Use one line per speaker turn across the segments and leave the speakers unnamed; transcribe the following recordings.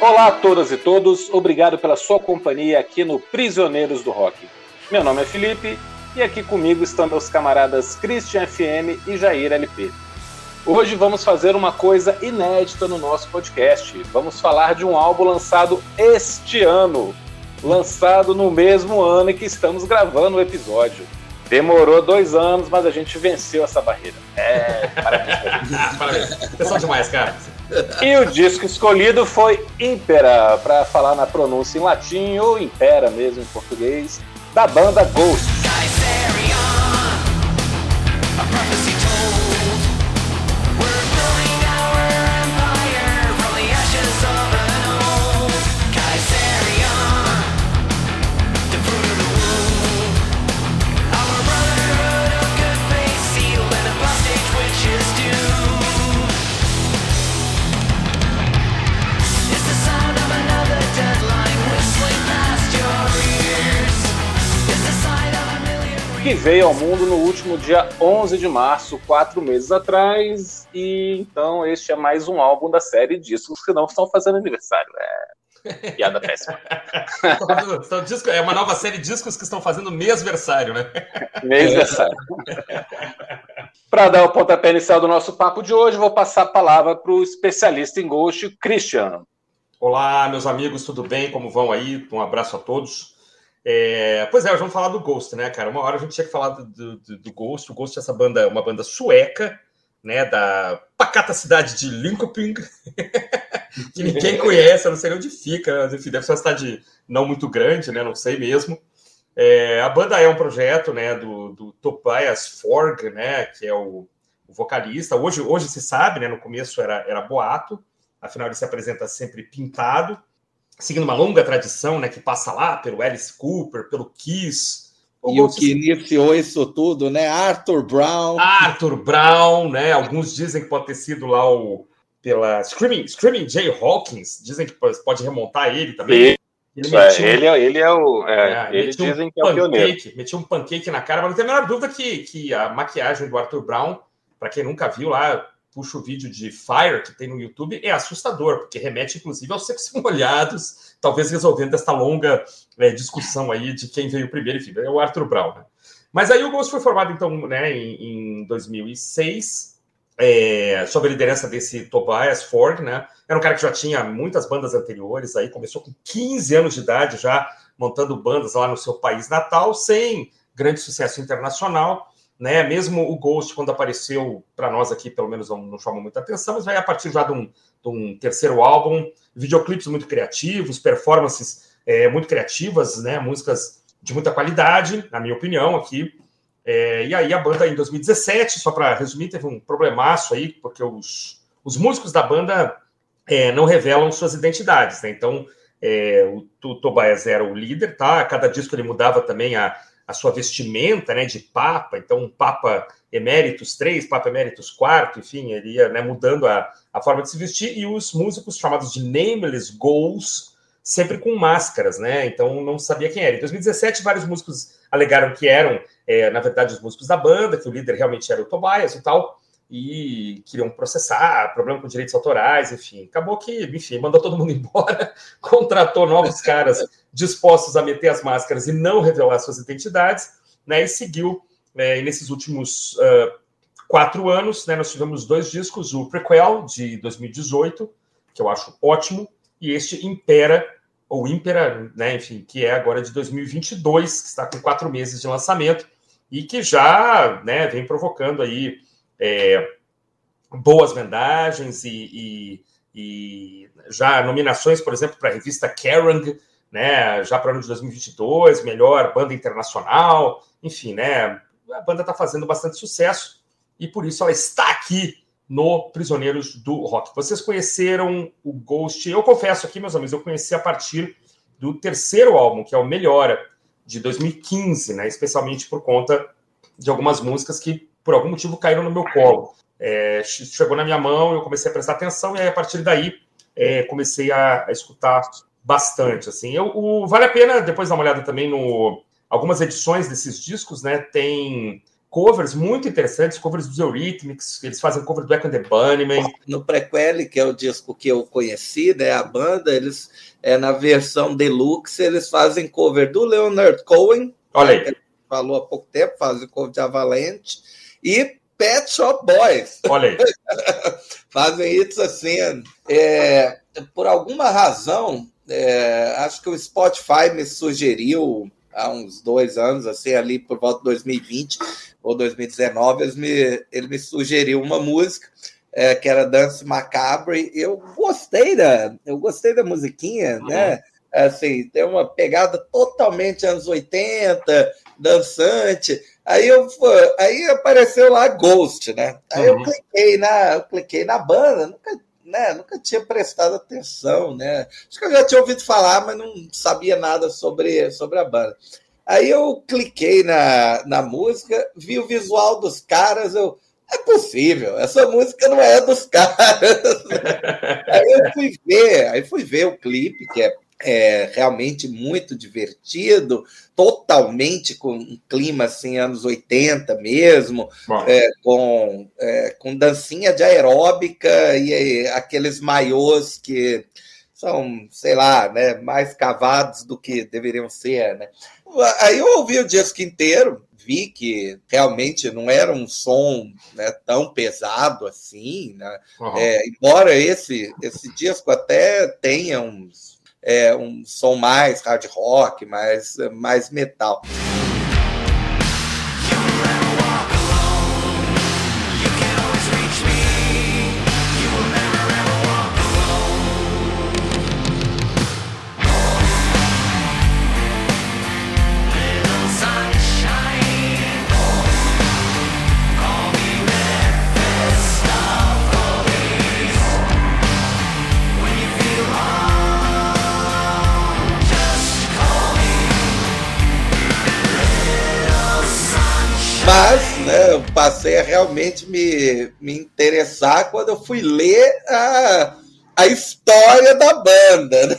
Olá a todas e todos, obrigado pela sua companhia aqui no Prisioneiros do Rock. Meu nome é Felipe e aqui comigo estão meus camaradas Christian FM e Jair LP. Hoje vamos fazer uma coisa inédita no nosso podcast. Vamos falar de um álbum lançado este ano, lançado no mesmo ano em que estamos gravando o episódio. Demorou dois anos, mas a gente venceu essa barreira. É, parabéns.
Parabéns. Pessoal demais, cara.
E o disco escolhido foi Impera, para falar na pronúncia em latim ou Impera mesmo em português, da banda Ghost. Veio ao mundo no último dia 11 de março, quatro meses atrás, e então este é mais um álbum da série discos que não estão fazendo aniversário. É piada péssima.
é uma nova série de discos que estão fazendo mêsversário, né?
Mêsversário. Para dar o pontapé inicial do nosso papo de hoje, vou passar a palavra para o especialista em Ghost, Christian.
Olá, meus amigos, tudo bem? Como vão aí? Um abraço a todos. É, pois é, vamos falar do Ghost, né, cara? Uma hora a gente tinha que falar do, do, do Ghost. O Ghost é essa banda, uma banda sueca, né, da pacata cidade de Linköping, que ninguém conhece, eu não sei onde fica, enfim, deve ser uma cidade não muito grande, né, não sei mesmo. É, a banda é um projeto, né, do, do Tobias Forg, né, que é o, o, vocalista. Hoje, hoje se sabe, né, no começo era, era boato, afinal ele se apresenta sempre pintado, seguindo uma longa tradição, né, que passa lá pelo Alice Cooper, pelo Kiss.
E o que iniciou isso tudo, né? Arthur Brown.
Arthur Brown, né? Alguns dizem que pode ter sido lá o pela Screaming, Screaming Jay Hawkins, dizem que pode remontar ele também.
Ele, é, ele, é, ele é o. É, é, ele dizem um que é o pioneiro.
Metia um pancake na cara, mas não tem a menor dúvida que, que a maquiagem do Arthur Brown, para quem nunca viu lá, puxa o vídeo de Fire que tem no YouTube, é assustador, porque remete inclusive aos secos molhados, talvez resolvendo esta longa é, discussão aí de quem veio primeiro, enfim, é o Arthur Brown. Né? Mas aí o Ghost foi formado então né, em, em 2006, é, sob a liderança desse Tobias Ford, né? Era um cara que já tinha muitas bandas anteriores, aí começou com 15 anos de idade já montando bandas lá no seu país natal, sem grande sucesso internacional né? Mesmo o Ghost, quando apareceu para nós aqui, pelo menos não, não chamou muita atenção, mas vai a partir já de um, de um terceiro álbum, videoclipes muito criativos, performances é, muito criativas, né? Músicas de muita qualidade, na minha opinião, aqui. É, e aí a banda em 2017, só para resumir, teve um problemaço aí, porque os, os músicos da banda é, não revelam suas identidades, né? Então, é, o, o Tobias era o líder, tá? Cada disco ele mudava também a, a sua vestimenta né, de Papa, então Papa Eméritos 3, Papa Eméritos 4, enfim, ele ia né, mudando a, a forma de se vestir, e os músicos chamados de Nameless Goals, sempre com máscaras, né? Então não sabia quem era. Em 2017, vários músicos alegaram que eram, é, na verdade, os músicos da banda, que o líder realmente era o Tobias e tal, e queriam processar, problema com direitos autorais, enfim. Acabou que, enfim, mandou todo mundo embora, contratou novos caras dispostos a meter as máscaras e não revelar suas identidades, né? E seguiu, e nesses últimos uh, quatro anos, né, nós tivemos dois discos, o Prequel, de 2018, que eu acho ótimo, e este Impera, ou Impera, né, enfim, que é agora de 2022, que está com quatro meses de lançamento, e que já né, vem provocando aí é, boas vendagens e, e, e, já nominações, por exemplo, para a revista Kerrang, né, já para o ano de 2022, melhor banda internacional, enfim, né, a banda está fazendo bastante sucesso e por isso ela está aqui no Prisioneiros do Rock. Vocês conheceram o Ghost? Eu confesso aqui, meus amigos, eu conheci a partir do terceiro álbum, que é o Melhora, de 2015, né? Especialmente por conta de algumas músicas que por algum motivo caíram no meu colo. É, chegou na minha mão, eu comecei a prestar atenção e aí, a partir daí é, comecei a, a, escutar bastante. Assim, eu, o, vale a pena depois dar uma olhada também no algumas edições desses discos, né? Tem covers muito interessantes, covers dos Eurythmics, eles fazem cover do Black and the Bunnymen.
No Prequel, que é o disco que eu conheci, né, a banda, eles, é, na versão deluxe, eles fazem cover do Leonard Cohen,
Olha aí.
falou há pouco tempo, fazem cover de Avalanche, e Pet Shop Boys.
Olha aí.
fazem isso assim. É, por alguma razão, é, acho que o Spotify me sugeriu há uns dois anos, assim, ali por volta de 2020 ou 2019, ele me, ele me sugeriu uma música é, que era Dance Macabre. Eu gostei da, eu gostei da musiquinha, uhum. né? Assim, tem uma pegada totalmente anos 80, dançante. Aí eu aí apareceu lá Ghost, né? Aí uhum. eu cliquei na, eu cliquei na banda, nunca né, nunca tinha prestado atenção, né? Acho que eu já tinha ouvido falar, mas não sabia nada sobre, sobre a banda. Aí eu cliquei na, na música, vi o visual dos caras, eu. É possível, essa música não é dos caras. aí eu fui ver, aí fui ver o clipe, que é é realmente muito divertido, totalmente com um clima assim, anos 80 mesmo, é, com, é, com dancinha de aeróbica e, e aqueles maiôs que são, sei lá, né, mais cavados do que deveriam ser. Né? Aí eu ouvi o disco inteiro, vi que realmente não era um som né, tão pesado assim, né? Uhum. É, embora esse, esse disco até tenha uns é, um som mais hard rock, mais, mais metal. Realmente me, me interessar quando eu fui ler a, a história da banda. Né?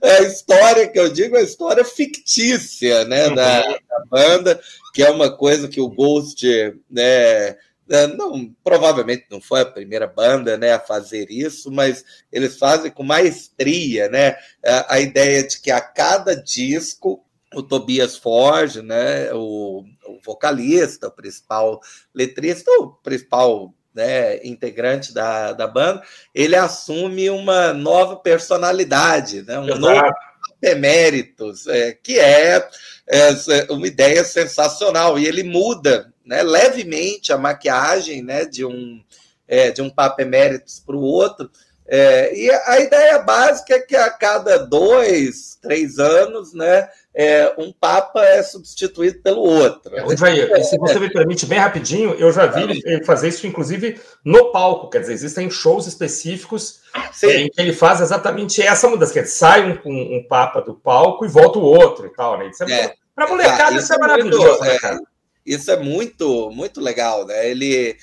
a história que eu digo é a história fictícia né, uhum. da, da, banda, que é uma coisa que o Ghost, né, né, não, provavelmente não foi a primeira banda né, a fazer isso, mas eles fazem com maestria né, a, a ideia de que a cada disco o Tobias Forge, né, o, o, vocalista, o principal letrista, o principal né, integrante da, da banda, ele assume uma nova personalidade, né, um Exato. novo eméritos, é, que é, é, uma ideia sensacional, e ele muda né, levemente a maquiagem né, de um, é, de um Papa Eméritos para o outro, é, e a ideia básica é que a cada dois, três anos, né, é, um Papa é substituído pelo outro.
É, se você me permite bem rapidinho, eu já vi ele fazer isso, inclusive, no palco. Quer dizer, existem shows específicos é, em que ele faz exatamente essa mudança. Quer dizer, sai um, um, um Papa do palco e volta o outro e tal. Né? Isso é, é. Para molecada, isso, isso é, é maravilhoso, né,
cara? Isso é muito, muito legal, né? Ele,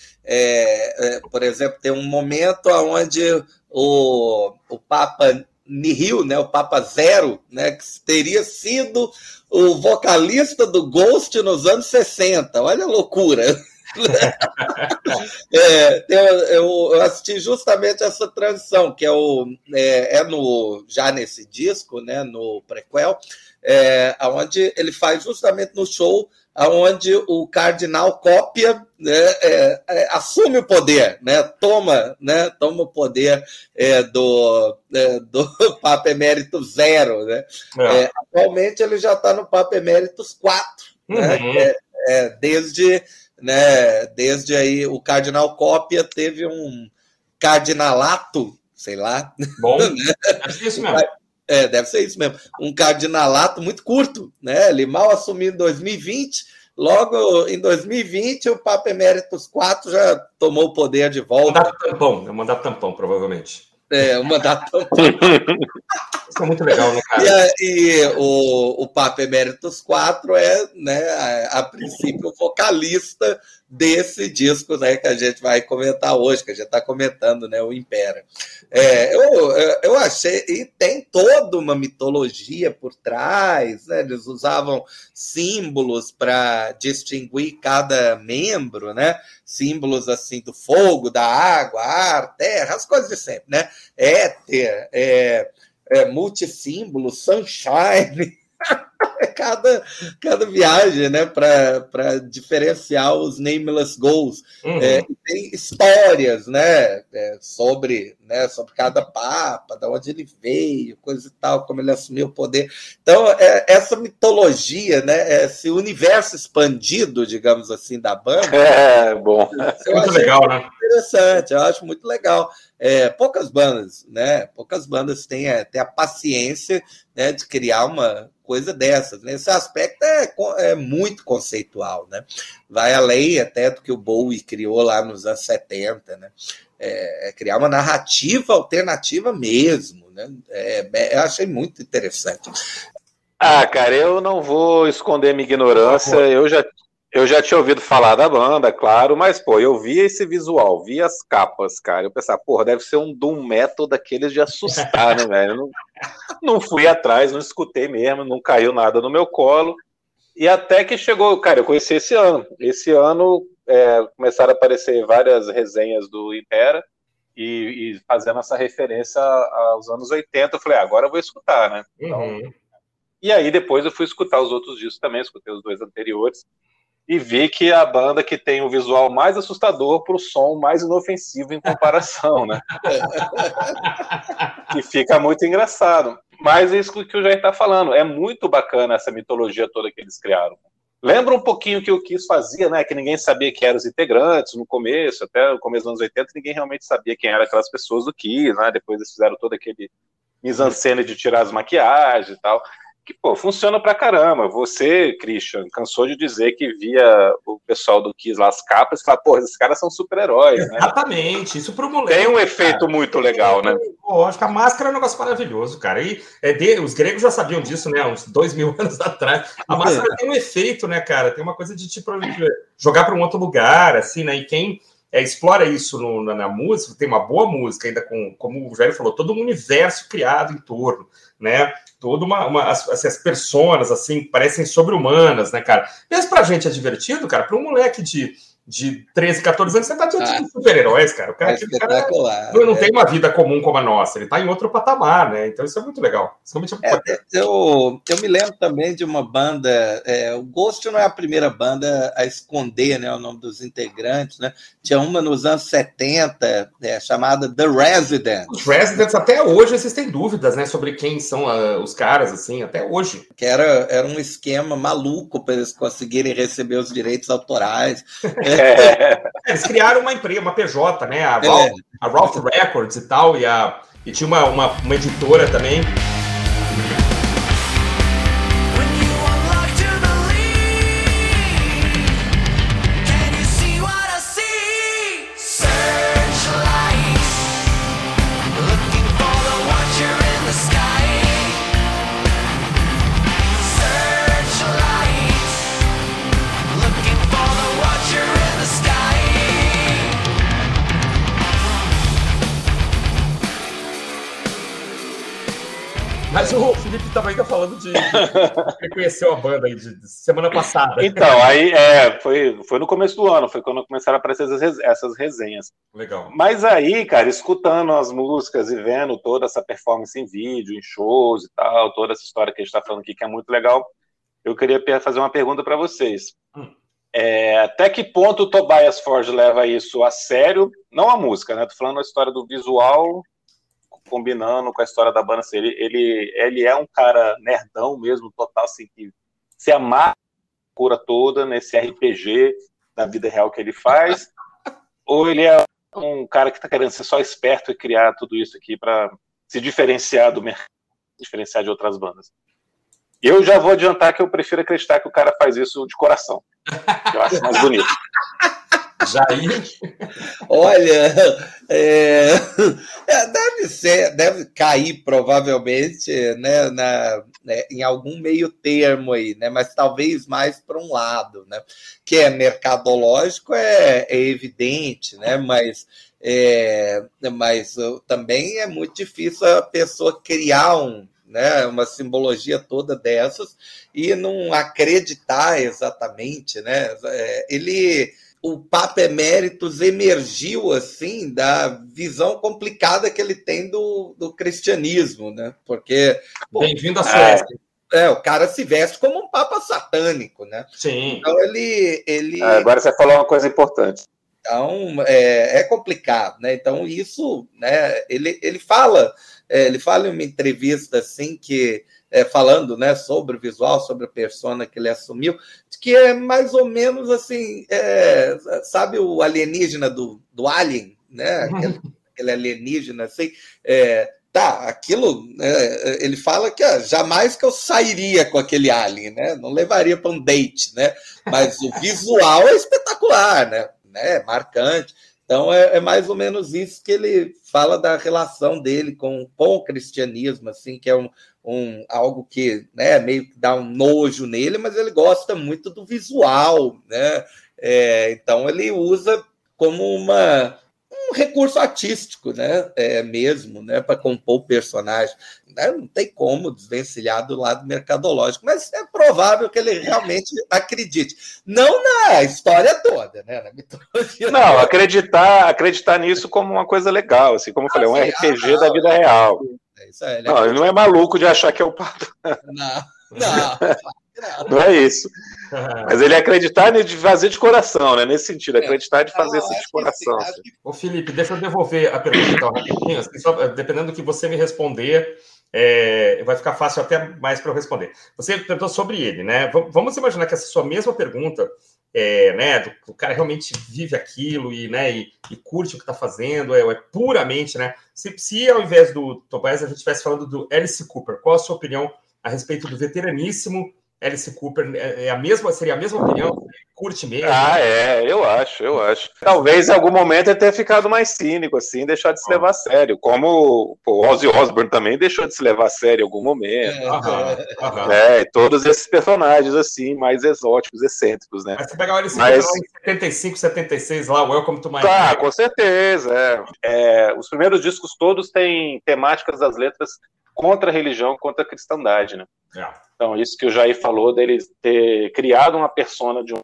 por exemplo, tem um momento onde o, o Papa Nihil, né, o Papa Zero, né, que teria sido o vocalista do Ghost nos anos 60. Olha a loucura. é, eu, eu, assisti justamente essa transição, que é, o, é, é, no, já nesse disco, né, no prequel, é, onde ele faz justamente no show onde o cardinal cópia, né, é, é, assume o poder, né, toma, né, toma o poder é, do, é, do Papa Emérito Zero. Né? É. É, atualmente ele já está no Papa Eméritos 4, né, uhum. né, desde, né, desde aí o cardinal cópia teve um cardinalato, sei lá.
Bom, é isso mesmo.
É, deve ser isso mesmo. Um cardinalato muito curto, né? Ele mal assumiu em 2020, logo em 2020 o Papa Eméritos IV já tomou o poder de volta.
Mandato tampão, é mandato tampão, provavelmente.
É, o mandato tampão.
Isso é muito legal, né, cara?
E, e o, o Papa Eméritos IV é, né, a, a princípio, vocalista desse disco né, que a gente vai comentar hoje, que a gente está comentando, né, o Impera. É, eu, eu achei, e tem toda uma mitologia por trás, né, eles usavam símbolos para distinguir cada membro, né, símbolos assim do fogo, da água, ar, terra, as coisas de sempre, né, éter, é, é, multissímbolo, sunshine, cada, cada viagem, né, para diferenciar os nameless goals. Uhum. É, tem histórias, né, é, sobre, né, sobre cada papa, de onde ele veio, coisa e tal, como ele assumiu o poder. Então, é, essa mitologia, né, esse universo expandido, digamos assim, da banda.
É, bom.
Muito legal, né?
Interessante, eu acho muito legal. É, poucas bandas, né? Poucas bandas têm, é, têm a paciência né, de criar uma coisa dessas. Nesse aspecto é, é muito conceitual, né? Vai além até do que o Bowie criou lá nos anos 70, né? É, é criar uma narrativa alternativa mesmo, né? É, é, eu achei muito interessante.
Ah, cara, eu não vou esconder minha ignorância. Eu já eu já tinha ouvido falar da banda, claro, mas, pô, eu vi esse visual, vi as capas, cara. Eu pensava, porra, deve ser um Doom Metal daqueles de assustar, né, velho? Não, não fui atrás, não escutei mesmo, não caiu nada no meu colo. E até que chegou, cara, eu conheci esse ano. Esse ano é, começaram a aparecer várias resenhas do Impera e, e, fazendo essa referência aos anos 80. Eu falei, ah, agora eu vou escutar, né? Então, uhum. E aí depois eu fui escutar os outros discos também, escutei os dois anteriores e vi que a banda que tem o visual mais assustador para o som mais inofensivo em comparação, né? que fica muito engraçado. Mas é isso que o Jair está falando. É muito bacana essa mitologia toda que eles criaram. Lembra um pouquinho que o Kiss fazia, né? Que ninguém sabia quem eram os integrantes no começo, até o começo dos anos 80, ninguém realmente sabia quem eram aquelas pessoas do Kiss, né? Depois eles fizeram todo aquele mise-en-scène de tirar as maquiagens e tal que, pô, funciona pra caramba. Você, Christian, cansou de dizer que via o pessoal do Kiss lá as capas e fala, pô, esses caras são super-heróis,
né? Exatamente, isso pro moleque.
Tem um cara. efeito muito legal, né?
Que a máscara é um negócio maravilhoso, cara. E é de, os gregos já sabiam disso, né? Uns dois mil anos atrás. A máscara tem um efeito, né, cara? Tem uma coisa de tipo jogar para um outro lugar, assim, né? E quem é, explora isso no, na, na, música, tem uma boa música, ainda com, como o Jair falou, todo um universo criado em torno, né? Toda uma, uma as, as personas assim parecem sobre-humanas, né, cara? Mesmo pra gente é divertido, cara, para um moleque de de 13, 14 anos, você tá diante ah, de super-heróis, cara. O cara, é cara não, não é. tem uma vida comum como a nossa, ele tá em outro patamar, né? Então isso é muito legal.
É, eu, eu me lembro também de uma banda, é, o Ghost não é a primeira banda a esconder né, o nome dos integrantes, né? Tinha uma nos anos 70, é, chamada The Residents.
Os Residents, até hoje, existem dúvidas, né, sobre quem são uh, os caras, assim, até hoje.
Que era, era um esquema maluco para eles conseguirem receber os direitos autorais.
É. Eles criaram uma empresa, uma PJ, né? A Ralph, é. a Ralph Records e tal, e, a, e tinha uma, uma, uma editora também. Falando de, que conheceu a banda aí de, de, semana passada.
Então, aí é, foi, foi no começo do ano, foi quando começaram a aparecer essas, essas resenhas.
Legal.
Mas aí, cara, escutando as músicas e vendo toda essa performance em vídeo, em shows e tal, toda essa história que a gente está falando aqui, que é muito legal, eu queria fazer uma pergunta para vocês. Hum. É, até que ponto o Tobias Forge leva isso a sério? Não a música, né? Tô falando a história do visual combinando com a história da banda. Assim, ele, ele, ele é um cara nerdão mesmo, total, assim, que se amar a cura toda nesse RPG da vida real que ele faz, ou ele é um cara que está querendo ser só esperto e criar tudo isso aqui para se diferenciar do mercado, diferenciar de outras bandas. Eu já vou adiantar que eu prefiro acreditar que o cara faz isso de coração. Eu acho mais bonito.
Jair?
Olha, é, é, deve ser, deve cair provavelmente né, na, né, em algum meio termo aí, né, mas talvez mais para um lado, né, que é mercadológico, é, é evidente, né, mas, é, mas também é muito difícil a pessoa criar um, né, uma simbologia toda dessas e não acreditar exatamente, né? É, ele o Papa Eméritos emergiu assim da visão complicada que ele tem do, do cristianismo, né? Porque
bem-vindo à Suécia.
É, é, o cara se veste como um papa satânico, né?
Sim.
Então ele, ele.
Ah, agora você falou uma coisa importante.
Então é, é complicado, né? Então isso, né? Ele, ele fala, é, ele fala em uma entrevista assim que é, falando né, sobre o visual, sobre a persona que ele assumiu, que é mais ou menos assim, é, sabe o alienígena do, do Alien, né? Aquele, aquele alienígena assim. É, tá, aquilo, né, ele fala que ah, jamais que eu sairia com aquele alien, né? Não levaria para um date, né? Mas o visual é espetacular, né? né? Marcante. Então é, é, mais ou menos isso que ele fala da relação dele com, com o cristianismo, assim, que é um, um algo que né, meio que dá um nojo nele, mas ele gosta muito do visual, né? É, então ele usa como uma um recurso artístico, né? É mesmo, né? Para compor o personagem. Né? Não tem como desvencilhar do lado mercadológico, mas é provável que ele realmente acredite. Não na história toda, né? Na
mitologia. Não, acreditar, acreditar nisso como uma coisa legal, assim, como eu falei, um ah, RPG ah, da vida real. É isso ele não, ele não é maluco de achar que é o pato.
Não, não.
Não é isso. Mas ele acreditar de fazer de coração, né? Nesse sentido, é. acreditar de fazer isso de coração. Assim.
Ô, Felipe, deixa eu devolver a pergunta então, rapidinho. Assim, só, dependendo do que você me responder, é, vai ficar fácil até mais para eu responder. Você perguntou sobre ele, né? Vamos imaginar que essa sua mesma pergunta, é, né? Do, o cara realmente vive aquilo e, né, e, e curte o que está fazendo, é, é, puramente, né? Se, se ao invés do Tobias a gente estivesse falando do Alice Cooper, qual a sua opinião a respeito do veteraníssimo Alice Cooper é, é a mesma, seria a mesma opinião? Curte mesmo?
Ah, é, eu acho, eu acho. Talvez em algum momento ele tenha ficado mais cínico, assim, deixar de se levar a sério. Como o Ozzy Osbourne também deixou de se levar a sério em algum momento. Aham. É, todos esses personagens, assim, mais exóticos, excêntricos, né?
Mas você pegar o Alice Mas... Cooper lá em 75, 76, lá, Welcome to My
Tá, com certeza. É. É, os primeiros discos todos têm temáticas das letras contra a religião, contra a cristandade, né? É. Então, isso que o Jair falou dele ter criado uma persona de um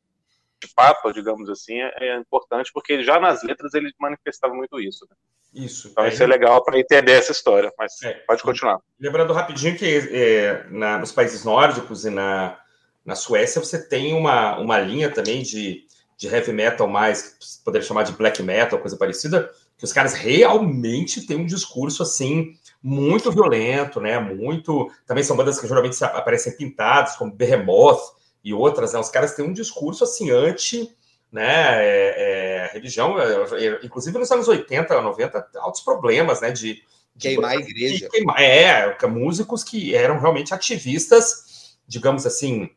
papa, digamos assim, é, é importante, porque já nas letras ele manifestava muito isso. Né?
Isso.
Então, é, isso é legal para entender essa história, mas é, pode continuar.
Lembrando rapidinho que é, na, nos países nórdicos e na, na Suécia você tem uma, uma linha também de, de heavy metal mais, poderia chamar de black metal, coisa parecida, que os caras realmente têm um discurso assim muito violento, né? Muito. Também são bandas que geralmente aparecem pintadas, como Behemoth e outras, né? Os caras têm um discurso assim anti. Né, é, é, religião, é, é inclusive nos anos 80, 90, altos problemas, né, de,
de queimar a igreja.
Queimar, é, músicos que eram realmente ativistas, digamos assim,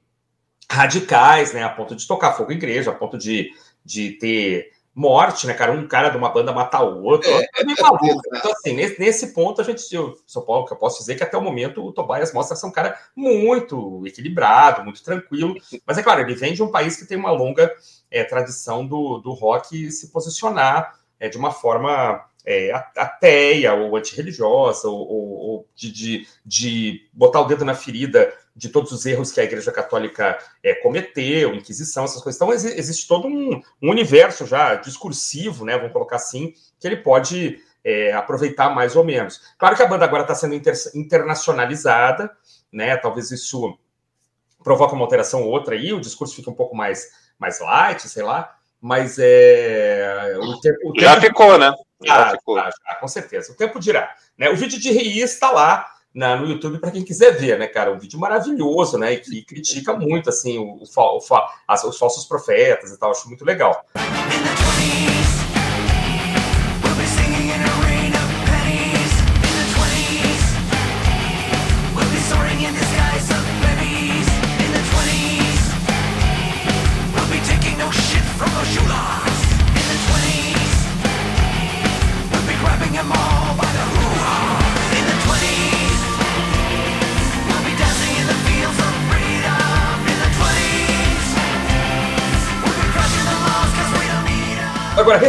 radicais, né, a ponto de tocar fogo em igreja, a ponto de, de ter morte, né, cara? Um cara de uma banda matar o outro. É, é meio maluco. Então, assim, nesse, nesse ponto, a gente, eu, São Paulo, que eu posso dizer que até o momento o Tobias mostra ser um cara muito equilibrado, muito tranquilo. Mas é claro, ele vem de um país que tem uma longa é, tradição do, do rock se posicionar é, de uma forma é, ateia ou antirreligiosa, ou, ou, ou de, de, de, botar o dedo na ferida de todos os erros que a Igreja Católica é, cometeu, Inquisição, essas coisas. Então, existe todo um, um, universo já discursivo, né, vamos colocar assim, que ele pode é, aproveitar mais ou menos. Claro que a banda agora está sendo inter, internacionalizada, né, talvez isso provoque uma alteração ou outra aí, o discurso fica um pouco mais, mais light, sei lá, mas é.
O tempo, o já ficou, né?
Ah, ficou. Ah, ah, com certeza. O tempo dirá. Né? O vídeo de Reis está lá na, no YouTube para quem quiser ver, né, cara? Um vídeo maravilhoso, né? E que critica muito, assim, o, o, o as, os falsos profetas e tal. Acho muito legal.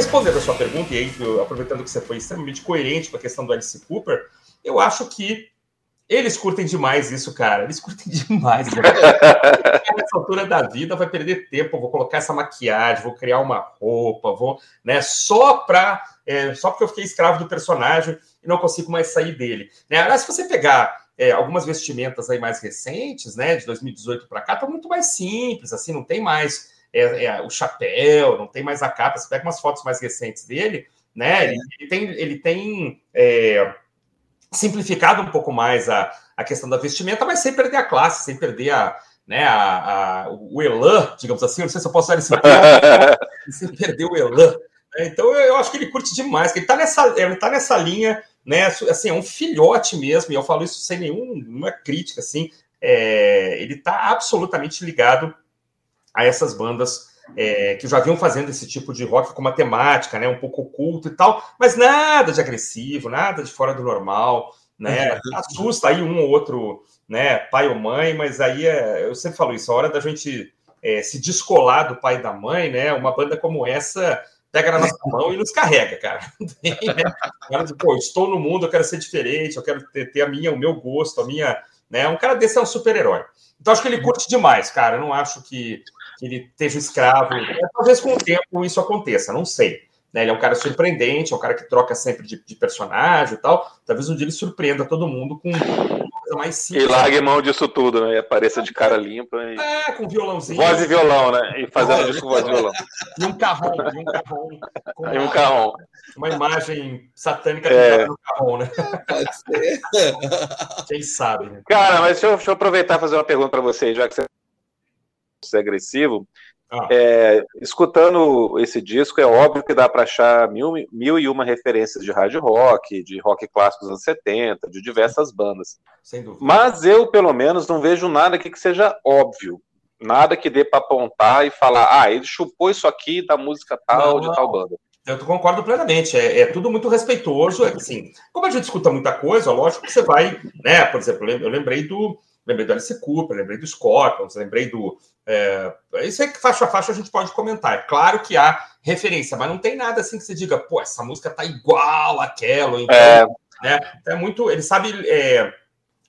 Respondendo a sua pergunta, e aí, aproveitando que você foi extremamente coerente com a questão do Alice Cooper, eu acho que eles curtem demais isso, cara. Eles curtem demais. Nessa altura da vida vai perder tempo. Vou colocar essa maquiagem, vou criar uma roupa, vou, né? Só para, é, só porque eu fiquei escravo do personagem e não consigo mais sair dele. Né? Aliás, se você pegar é, algumas vestimentas aí mais recentes, né, de 2018 para cá, estão muito mais simples. Assim, não tem mais é, é, o chapéu, não tem mais a capa. Você pega umas fotos mais recentes dele, né? É. Ele, ele, tem, ele tem é, simplificado um pouco mais a, a questão da vestimenta, mas sem perder a classe, sem perder a, né, a, a, o elan, digamos assim. Eu não sei se eu posso usar esse termo, sem perder o elan. Né? Então eu, eu, acho que ele curte demais, que ele está nessa, ele tá nessa linha, né? Assim, é um filhote mesmo, e eu falo isso sem nenhuma crítica, assim. É, ele está absolutamente ligado a essas bandas é, que já vinham fazendo esse tipo de rock com uma temática, né, um pouco oculto e tal, mas nada de agressivo, nada de fora do normal, né? Uhum. Assusta aí um ou outro, né, pai ou mãe, mas aí é, eu sempre falo isso, a hora da gente é, se descolar do pai e da mãe, né? Uma banda como essa pega na nossa mão e nos carrega, cara. cara de, Pô, estou no mundo, eu quero ser diferente, eu quero ter, ter a minha, o meu gosto, a minha, né? Um cara desse é um super-herói. Então acho que ele curte demais, cara. Eu não acho que que ele esteja escravo. É, talvez com o tempo isso aconteça, não sei. Né? Ele é um cara surpreendente, é um cara que troca sempre de, de personagem e tal. Talvez um dia ele surpreenda todo mundo com coisa mais simples.
E largue mão disso tudo, né? E apareça de cara limpa. E...
É, com violãozinho.
Voz e violão, né? E fazendo isso com voz e violão.
E um carrão, e um carrão.
E um carrão.
Uma imagem satânica é. no carrão, né?
Pode ser.
Quem sabe, né?
Cara, mas deixa eu, deixa eu aproveitar e fazer uma pergunta para você, já que você agressivo. Ah. É, escutando esse disco, é óbvio que dá para achar mil, mil e uma referências de hard rock, de rock clássico dos anos 70, de diversas bandas. Mas eu, pelo menos, não vejo nada aqui que seja óbvio. Nada que dê para apontar e falar, ah, ele chupou isso aqui da música tal, não, de tal banda.
Eu concordo plenamente. É, é, tudo muito respeitoso. É, assim, como a gente escuta muita coisa, lógico que você vai, né? Por exemplo, eu lembrei do lembrei do Alice Cooper, lembrei do Scorpions, lembrei do. É, isso aí que faixa a faixa a gente pode comentar. É claro que há referência, mas não tem nada assim que você diga, pô, essa música tá igual àquela. Então, é. Né? Então é muito. Ele sabe é,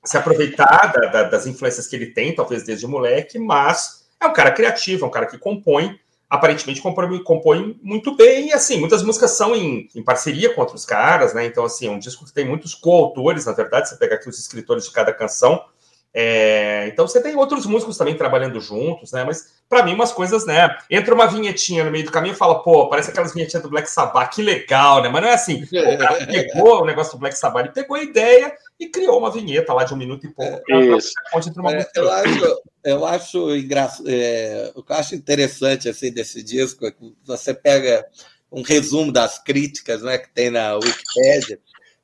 se aproveitar da, da, das influências que ele tem, talvez desde moleque, mas é um cara criativo, é um cara que compõe. Aparentemente compõe, compõe muito bem, e assim, muitas músicas são em, em parceria com outros caras, né? Então, assim, é um disco que tem muitos coautores, na verdade, você pega aqui os escritores de cada canção, é, então você tem outros músicos também trabalhando juntos, né? Mas para mim umas coisas, né? Entra uma vinhetinha no meio do caminho e fala, pô, parece aquelas vinhetinhas do Black Sabbath, que legal, né? Mas não é assim. O cara pegou o negócio do Black Sabbath, ele pegou a ideia e criou uma vinheta lá de um minuto e pouco.
Isso. É, eu acho, eu acho engraçado, é, o que eu acho interessante assim desse disco é que você pega um resumo das críticas, né, que tem na Wikipedia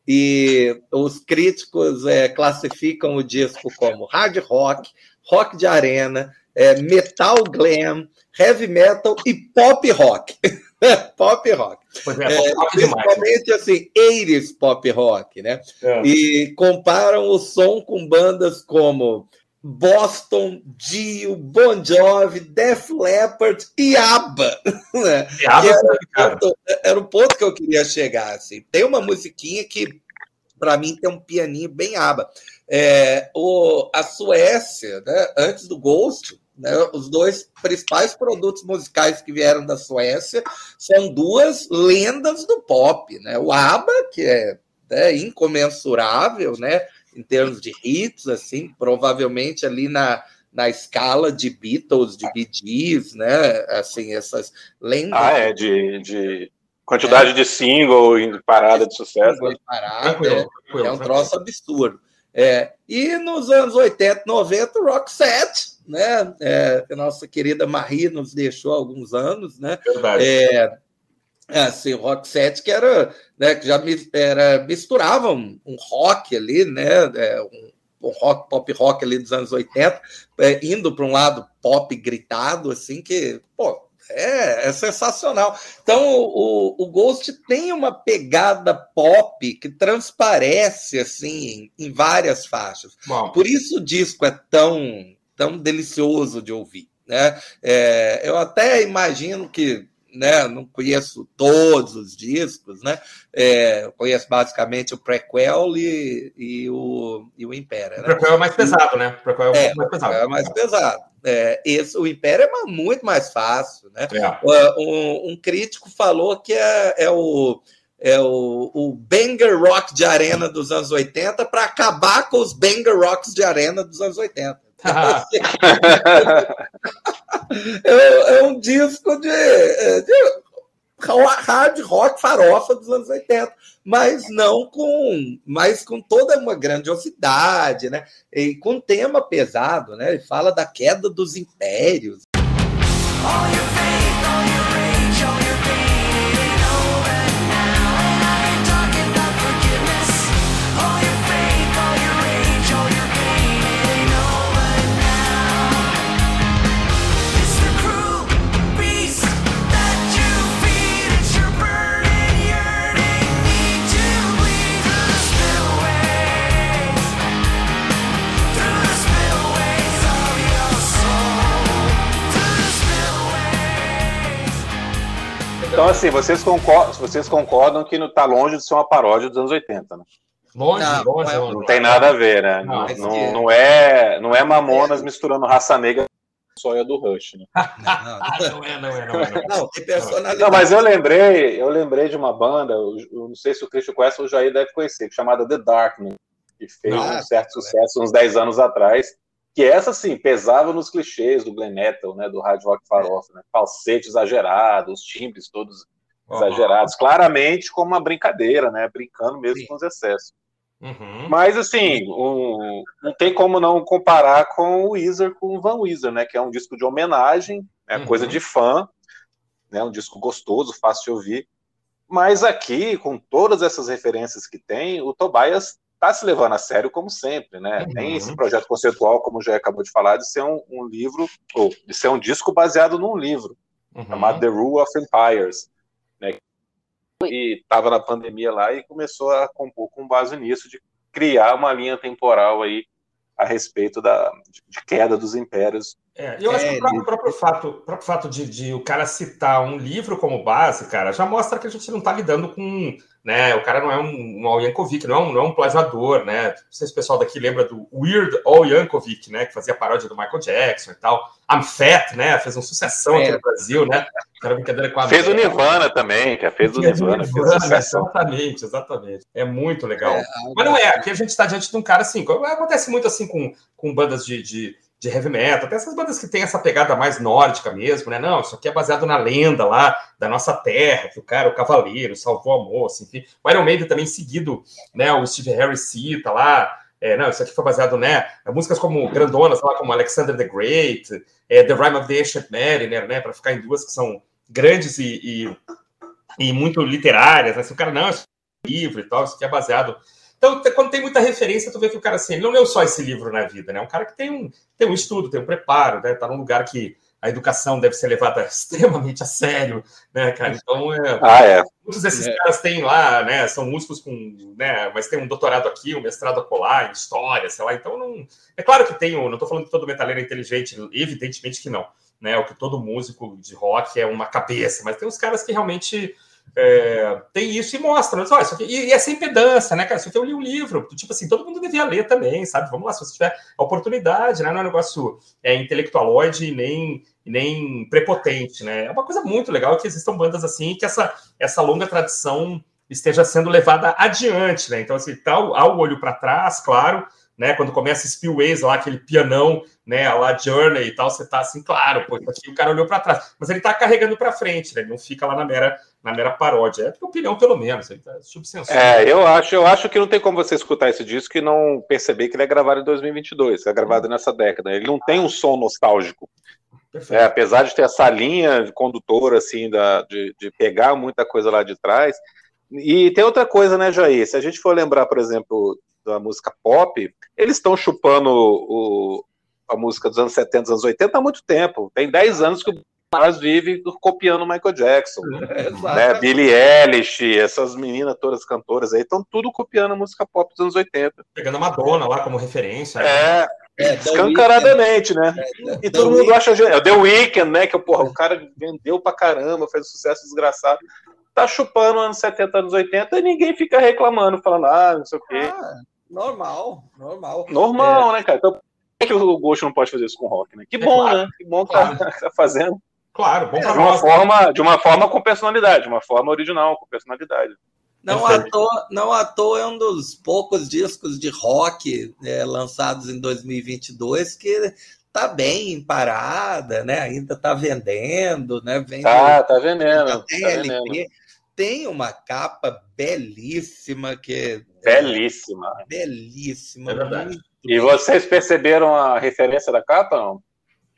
e os críticos é, classificam o disco como hard rock, rock de arena, é, metal glam, heavy metal e pop rock. pop rock.
É, é, pop
principalmente assim, 80s pop rock, né? É. E comparam o som com bandas como Boston, Dio, Bon Jovi, Def Leppard e ABBA. Né? E ABBA era, o ponto, era o ponto que eu queria chegar. Assim. Tem uma musiquinha que, para mim, tem um pianinho bem ABBA. É, o, a Suécia, né, antes do Ghost, né, os dois principais produtos musicais que vieram da Suécia são duas lendas do pop. Né? O ABBA, que é né, incomensurável, né? Em termos de hits, assim, provavelmente ali na, na escala de Beatles, de Bee Gees, né? Assim, essas lendas.
Ah, é, de, de quantidade é. de single em parada de sucesso.
Parada, é, é, um troço absurdo. É, e nos anos 80, 90, Rock Set, né? É, a nossa querida Marie nos deixou há alguns anos, né? Verdade. É, é, assim, o rock set que era, né, que já era, misturava um, um rock ali, né, é, um, um, rock, pop rock ali dos anos 80, é, indo para um lado pop gritado, assim, que, pô, é, é sensacional. Então, o, o Ghost tem uma pegada pop que transparece, assim, em, em várias faixas. Bom. Por isso o disco é tão, tão delicioso de ouvir, né? É, eu até imagino que né? Não conheço todos os discos, né? É, conheço basicamente o Prequel e, e o, e o Império. Né?
O Prequel é mais pesado, né? O Prequel
é, é mais pesado. É mais pesado. É, esse, o Império é muito mais fácil, né? É. Um, um, crítico falou que é, é o é o, o banger rock de arena dos anos 80 para acabar com os banger rocks de arena dos anos 80. É, é, um disco de, de hard rock farofa dos anos 80, mas não com, mas com toda uma grandiosidade, né? E com tema pesado, né? Ele fala da queda dos impérios.
Então, assim, vocês concordam, vocês concordam que não está longe de ser uma paródia dos anos 80, né?
Longe, não, longe,
não, é, não tem nada a ver, né? Não, não, não, não é, não é Mamonas misturando raça negra com soia do Rush, né?
não, é, não é, não é. Não,
tem personalidade. Não, mas eu lembrei, eu lembrei de uma banda, eu não sei se o Christian conhece, o Jair deve conhecer, chamada The Darkness, que fez um certo sucesso uns 10 anos atrás que essa, sim, pesava nos clichês do Glen Metal, né, do hard rock farofa, né, falsete exagerado, os timbres todos uhum. exagerados, claramente como uma brincadeira, né, brincando mesmo sim. com os excessos. Uhum. Mas, assim, um, não tem como não comparar com o Weezer, com o Van Weezer, né, que é um disco de homenagem, é uhum. coisa de fã, né, um disco gostoso, fácil de ouvir, mas aqui, com todas essas referências que tem, o Tobias está se levando a sério como sempre, né? Uhum. Tem esse projeto conceitual, como já acabou de falar, de ser um, um livro, ou de ser um disco baseado num livro, uhum. chamado The Rule of Empires, né? E estava na pandemia lá e começou a compor com base nisso, de criar uma linha temporal aí a respeito da de queda dos impérios.
É, eu acho que o próprio, próprio fato, próprio fato de, de, o cara citar um livro como base, cara, já mostra que a gente não está lidando com né? O cara não é um, um Al Yankovic, não é um, não é um plagiador, né? Não sei se o pessoal daqui lembra do Weird Al Yankovic, né? Que fazia paródia do Michael Jackson e tal. I'm Fat, né? Fez uma sucessão aqui no Brasil, né?
Era brincadeira com a Fez o Nirvana também, que fez o Nirvana. Nirvana
exatamente, exatamente. É muito legal. É, Mas não é, aqui a gente está diante de um cara assim, acontece muito assim com, com bandas de, de de heavy metal, até essas bandas que tem essa pegada mais nórdica mesmo, né? Não, isso aqui é baseado na lenda lá da nossa terra, que o cara, o cavaleiro, salvou a moça, enfim. O Iron Maiden também seguido, né? O Steve Harris cita lá, é, não, isso aqui foi baseado, né? Músicas como grandonas, lá como Alexander the Great, é, The Rime of the Ancient Mariner, né? Para ficar em duas que são grandes e, e, e muito literárias, né? Se o cara, não, isso é livro e tal, isso aqui é baseado então, quando tem muita referência, tu vê que o cara, assim, ele não leu só esse livro na vida, né? É um cara que tem um, tem um estudo, tem um preparo, né? Tá num lugar que a educação deve ser levada extremamente a sério, né, cara? Então, é, ah, é. muitos desses é. caras têm lá, né? São músicos com, né? Mas tem um doutorado aqui, um mestrado acolá, em história, sei lá. Então, não. É claro que tem, não estou falando que todo metaleiro é inteligente, evidentemente que não, né? O que todo músico de rock é uma cabeça, mas tem uns caras que realmente é, tem isso e mostra, mas, ó, isso aqui, e, e, é sem pedância, né, cara? Isso aqui eu li um livro, tipo assim, todo mundo devia ler também, sabe? Vamos lá, se você tiver oportunidade, né? Não é um negócio é, intelectualoide nem, nem prepotente, né? É uma coisa muito legal que existam bandas assim, que essa, essa longa tradição esteja sendo levada adiante, né? Então, assim, tá ao olho para trás, claro, né? Quando começa Spillways lá, aquele pianão, né? Lá Journey e tal, você tá assim, claro, pô, aqui o cara olhou para trás, mas ele tá carregando para frente, né? Ele não fica lá na mera, na mera paródia. É a opinião, pelo menos, ele tá
É, eu acho, eu acho que não tem como você escutar esse disco e não perceber que ele é gravado em 2022, é gravado nessa década. Ele não tem um som nostálgico. É, apesar de ter essa linha condutora, assim, da, de, de pegar muita coisa lá de trás. E tem outra coisa, né, Jair? Se a gente for lembrar, por exemplo, da música pop, eles estão chupando o, a música dos anos 70, dos anos 80 há muito tempo. Tem 10 anos que o Mars vive copiando o Michael Jackson. É, né? Billie Eilish, essas meninas todas cantoras aí, estão tudo copiando a música pop dos anos 80.
Pegando a Madonna lá como referência.
É, É, Escancaradamente, né? É, e todo mundo acha. É The Weeknd, né? Que porra, o cara vendeu pra caramba, fez um sucesso desgraçado. Tá chupando anos 70, anos 80 e ninguém fica reclamando, falando, ah, não sei o quê. Ah,
normal, normal.
Normal, é. né, cara? Então, por que o Ghost não pode fazer isso com o rock, né? Que é bom, claro. né? Que bom que tá, claro. tá fazendo.
Claro, bom pra
de uma nós. Forma, de uma forma com personalidade, de uma forma original, com personalidade.
Não à, toa, não à toa é um dos poucos discos de rock é, lançados em 2022 que tá bem em parada, né? Ainda tá vendendo, né?
Vende, tá, tá vendendo. Tem, tá vendendo.
tem uma capa belíssima que
belíssima,
belíssima.
É e vocês perceberam a referência da capa, não?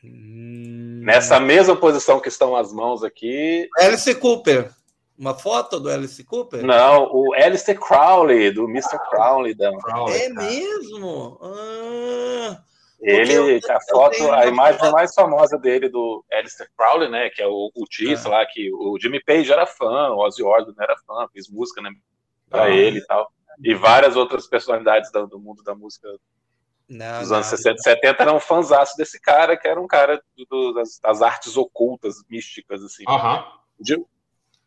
Hum... Nessa mesma posição que estão as mãos aqui.
Alice Cooper. Uma foto do Alice Cooper?
Não, o Alistair Crowley, do Mr. Crowley. Da...
é mesmo? Ah,
ele, a foto, a imagem foto. mais famosa dele do Alistair Crowley, né, que é o, Tiz, é. lá, que o Jimmy Page era fã, o Ozzy Osbourne era fã, fez música, né, pra ah, ele e tal. E várias outras personalidades do, do mundo da música não, dos anos não, 60 e 70 eram fãzaço desse cara, que era um cara do, das, das, artes ocultas, místicas, assim.
Aham.
Uh -huh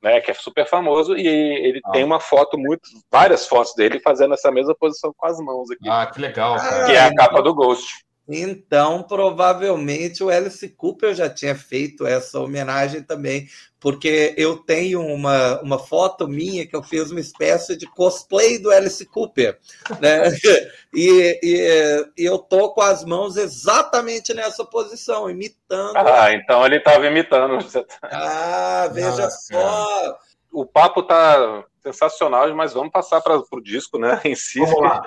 né, que é super famoso, e ele ah. tem uma foto, muito, várias fotos dele fazendo essa mesma posição com as mãos aqui.
Ah, que legal.
Cara. Que é a capa do Ghost.
Então, provavelmente o Alice Cooper já tinha feito essa homenagem também, porque eu tenho uma, uma foto minha que eu fiz uma espécie de cosplay do Alice Cooper, né? e, e, e eu tô com as mãos exatamente nessa posição, imitando.
Ah, então ele estava imitando.
Ah, veja Nossa. só.
O papo tá sensacional, mas vamos passar para o disco, né, em si. Vamos lá.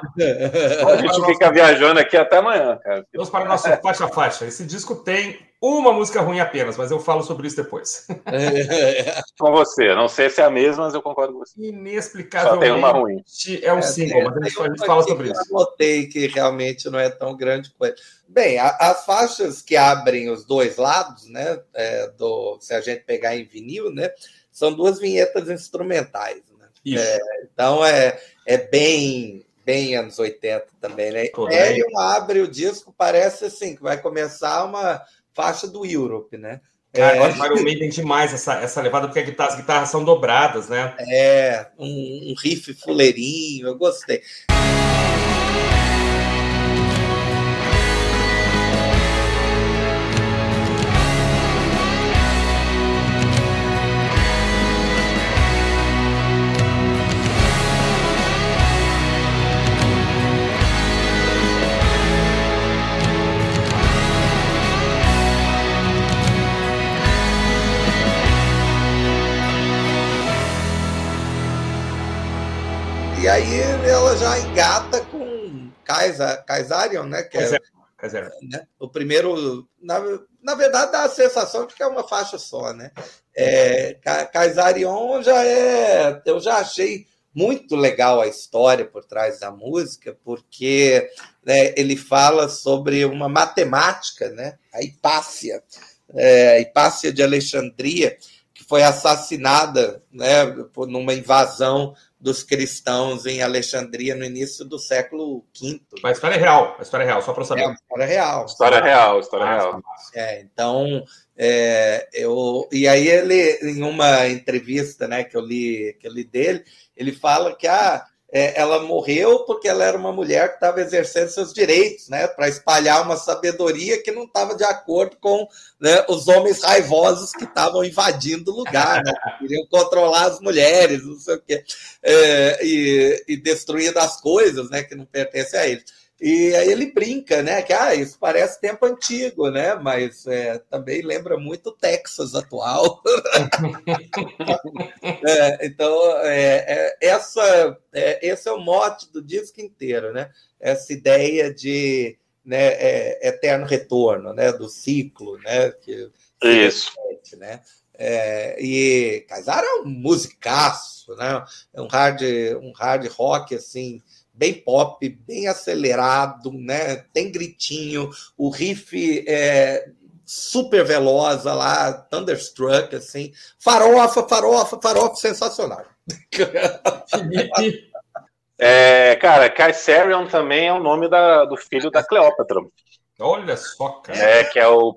a gente fica viajando aqui até amanhã, cara.
Vamos para o nosso faixa faixa. Esse disco tem uma música ruim apenas, mas eu falo sobre isso depois.
com você, não sei se é a mesma, mas eu concordo com você.
Inexplicável.
Só tem uma ruim.
É um é, single, mas a gente, a gente fala sobre isso.
Eu notei que realmente não é tão grande coisa. Bem, a, as faixas que abrem os dois lados, né, é, do, se a gente pegar em vinil, né, são duas vinhetas instrumentais. É, então é, é bem bem anos 80 também, né? Hélio abre o disco, parece assim, que vai começar uma faixa do Europe, né?
Cara, é... Iron Maiden demais essa, essa levada, porque as guitarras são dobradas, né?
É, um, um riff fuleirinho, eu gostei. E aí ela já engata com Kaisarion, né? Que é, né? O primeiro, na, na verdade, dá a sensação de que é uma faixa só, né? É, Kaisarion já é. Eu já achei muito legal a história por trás da música, porque né, ele fala sobre uma matemática, né? A Hipácia, é, Hipácia de Alexandria, que foi assassinada né, por numa invasão dos cristãos em Alexandria no início do século V.
Mas a história é real, a história é real, só para saber. É,
história real.
História real, história real.
É, então, é, eu, e aí ele, em uma entrevista né, que, eu li, que eu li dele, ele fala que ah, é, ela morreu porque ela era uma mulher que estava exercendo seus direitos, né, para espalhar uma sabedoria que não estava de acordo com né, os homens raivosos que estavam invadindo o lugar, né, queriam controlar as mulheres, não sei o quê, é, e, e destruindo as coisas, né, que não pertencem a eles. E aí ele brinca, né? Que ah, isso parece tempo antigo, né? Mas é, também lembra muito o Texas atual. é, então, é, é essa, é, esse é o mote do disco inteiro, né? Essa ideia de né, é, eterno retorno, né? Do ciclo, né? Que,
isso.
Repete, né? E Kaysar é um musicaço, né? É um hard, um hard rock assim bem pop, bem acelerado, né? Tem gritinho, o riff é super veloz lá, Thunderstruck, assim, farofa, farofa, farofa, sensacional.
É, cara, Caesarion também é o nome da, do filho da Cleópatra.
Olha só, cara.
É, que é o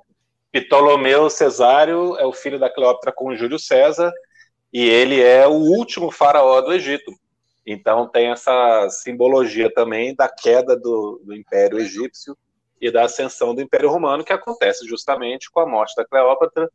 Ptolomeu Cesário, é o filho da Cleópatra com Júlio César, e ele é o último faraó do Egito. Então tem essa simbologia também da queda do, do Império Egípcio e da ascensão do Império Romano, que acontece justamente com a morte da Cleópatra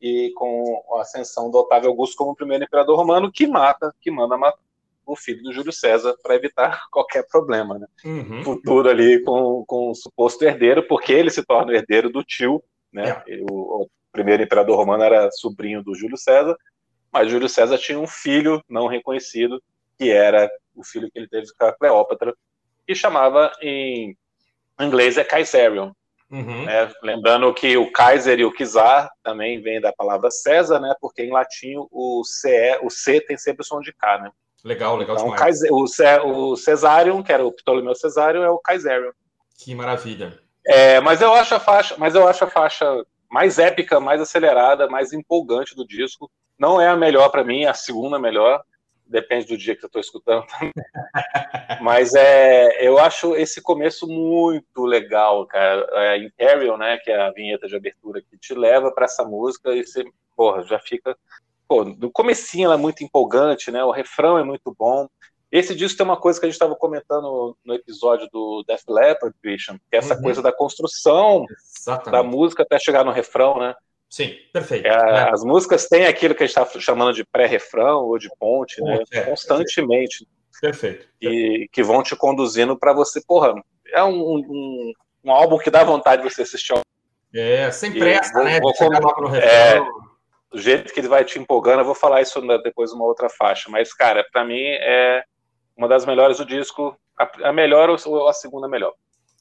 e com a ascensão do Otávio Augusto como primeiro imperador romano, que mata, que manda matar o filho do Júlio César para evitar qualquer problema, né?
Uhum.
Futuro ali com, com o suposto herdeiro, porque ele se torna o herdeiro do tio, né?
É.
O, o primeiro imperador romano era sobrinho do Júlio César, mas Júlio César tinha um filho não reconhecido, que era o filho que ele teve com a Cleópatra, que chamava em inglês é Caesarion,
Uhum.
né? Lembrando que o Kaiser e o Czar também vem da palavra César, né? Porque em latim o C, o C tem sempre o som de K, né?
Legal, legal
Então, o,
demais.
Kaiser, o, Cé- o Cesarion, que era o Ptolomeu Cesarion, é o Caesarion.
Que maravilha.
É, mas eu acho a faixa, mas eu acho a faixa mais épica, mais acelerada, mais empolgante do disco. Não é a melhor para mim, é a segunda melhor. Depende do dia que eu estou escutando. mas é, eu acho esse começo muito legal, cara. É Imperial, né, que é a vinheta de abertura que te leva para essa música e você, porra, já fica, pô, no comecinho ela é muito empolgante, né? O refrão é muito bom. Esse disco tem uma coisa que a gente estava comentando no episódio do Def Leppard, Christian, que é essa
Uhum.
coisa da construção da
Exatamente.
música até chegar no refrão, né?
Sim, perfeito.
É,
né?
As músicas têm aquilo que a gente está chamando de pré-refrão ou de ponte, né?
É.
Constantemente.
Perfeito.
E que vão te conduzindo para você, porra, é um, um, um álbum que dá vontade de você assistir
É, sem pressa,
vou-
né?
vou
de chegar
com-
logo no
é,
refrão.
do jeito que ele vai te empolgando. Eu vou falar isso depois numa outra faixa. Mas, cara, para mim é uma das melhores do disco. A, a melhor ou a segunda melhor.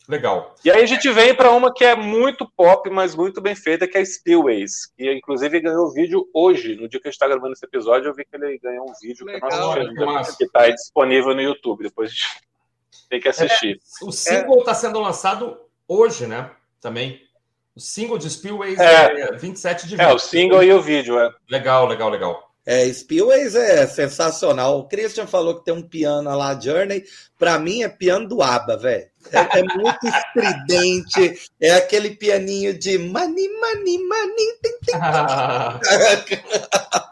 Legal.
E aí a gente vem para uma que é muito pop, mas muito bem feita, que é Spillways, que inclusive ganhou vídeo hoje, no dia que a gente está gravando esse episódio, eu vi que ele ganhou um vídeo que,
Legal,
nós
que massa.
que está disponível no YouTube, depois a gente tem que assistir.
O single está sendo lançado hoje, né? Também. O single de Spillways
É.
é, 27 de
É, o single e o vídeo, é.
Legal, legal, legal.
É, Spillways é sensacional. O Christian falou que tem um piano lá, Journey. Pra mim é piano do ABBA, velho. É, é muito estridente. É aquele pianinho de mani, mani, mani. tem, tem.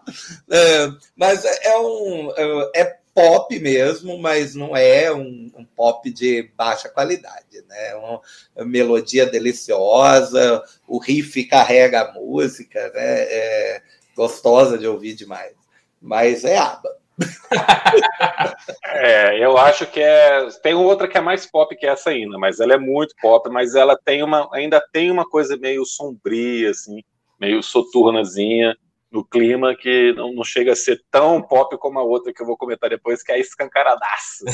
É, mas é, é um é, é pop mesmo, mas não é um, um pop de baixa qualidade, né? É uma, uma melodia deliciosa, o riff carrega a música, né? É gostosa de ouvir demais. Mas é aba.
É, eu acho que é. Tem outra que é mais pop que essa ainda, mas ela é muito pop, mas ela tem uma, ainda tem uma coisa meio sombria, assim, meio soturnazinha no clima, que não, não chega a ser tão pop como a outra que eu vou comentar depois, que é escancaradaça.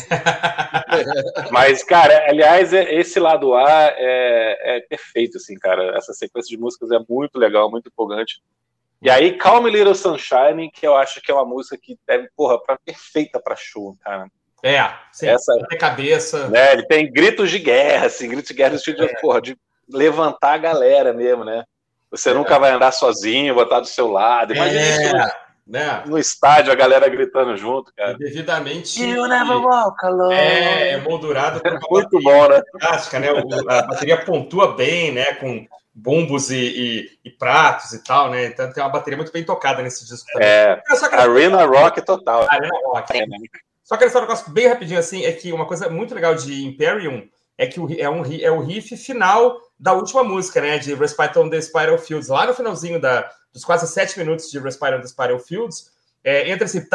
mas, cara, aliás, é- esse lado A é, é perfeito, assim, cara. Essa sequência de músicas é muito legal, muito empolgante. E aí, Calm Little Sunshine, que eu acho que é uma música que deve, porra, pra, perfeita pra show, cara.
É, sim.
Essa,
Tem cabeça.
né, ele tem gritos de guerra, assim, gritos de guerra no sentido de, porra, de levantar a galera mesmo, né? Você nunca vai andar sozinho, botar do seu lado. Imagina isso
É, né?
no, estádio, a galera gritando junto, cara.
Devidamente.
You never walk alone.
É, moldurado por uma
Muito bom, né?
fantástica, né? A bateria pontua bem, né? Com bumbos e, e- e pratos e tal, né? Então tem uma bateria muito bem tocada nesse disco também.
É,
quero-
Arena Rock total.
Arena Rock.
É, né?
Só quero falar um negócio bem rapidinho assim, é que uma coisa muito legal de Imperium é que o, é, um, ri- é o riff final da última música, né? De Respite on the Spiral Fields. Lá no finalzinho da, dos quase sete minutos de Respite on the Fields, é, entra esse.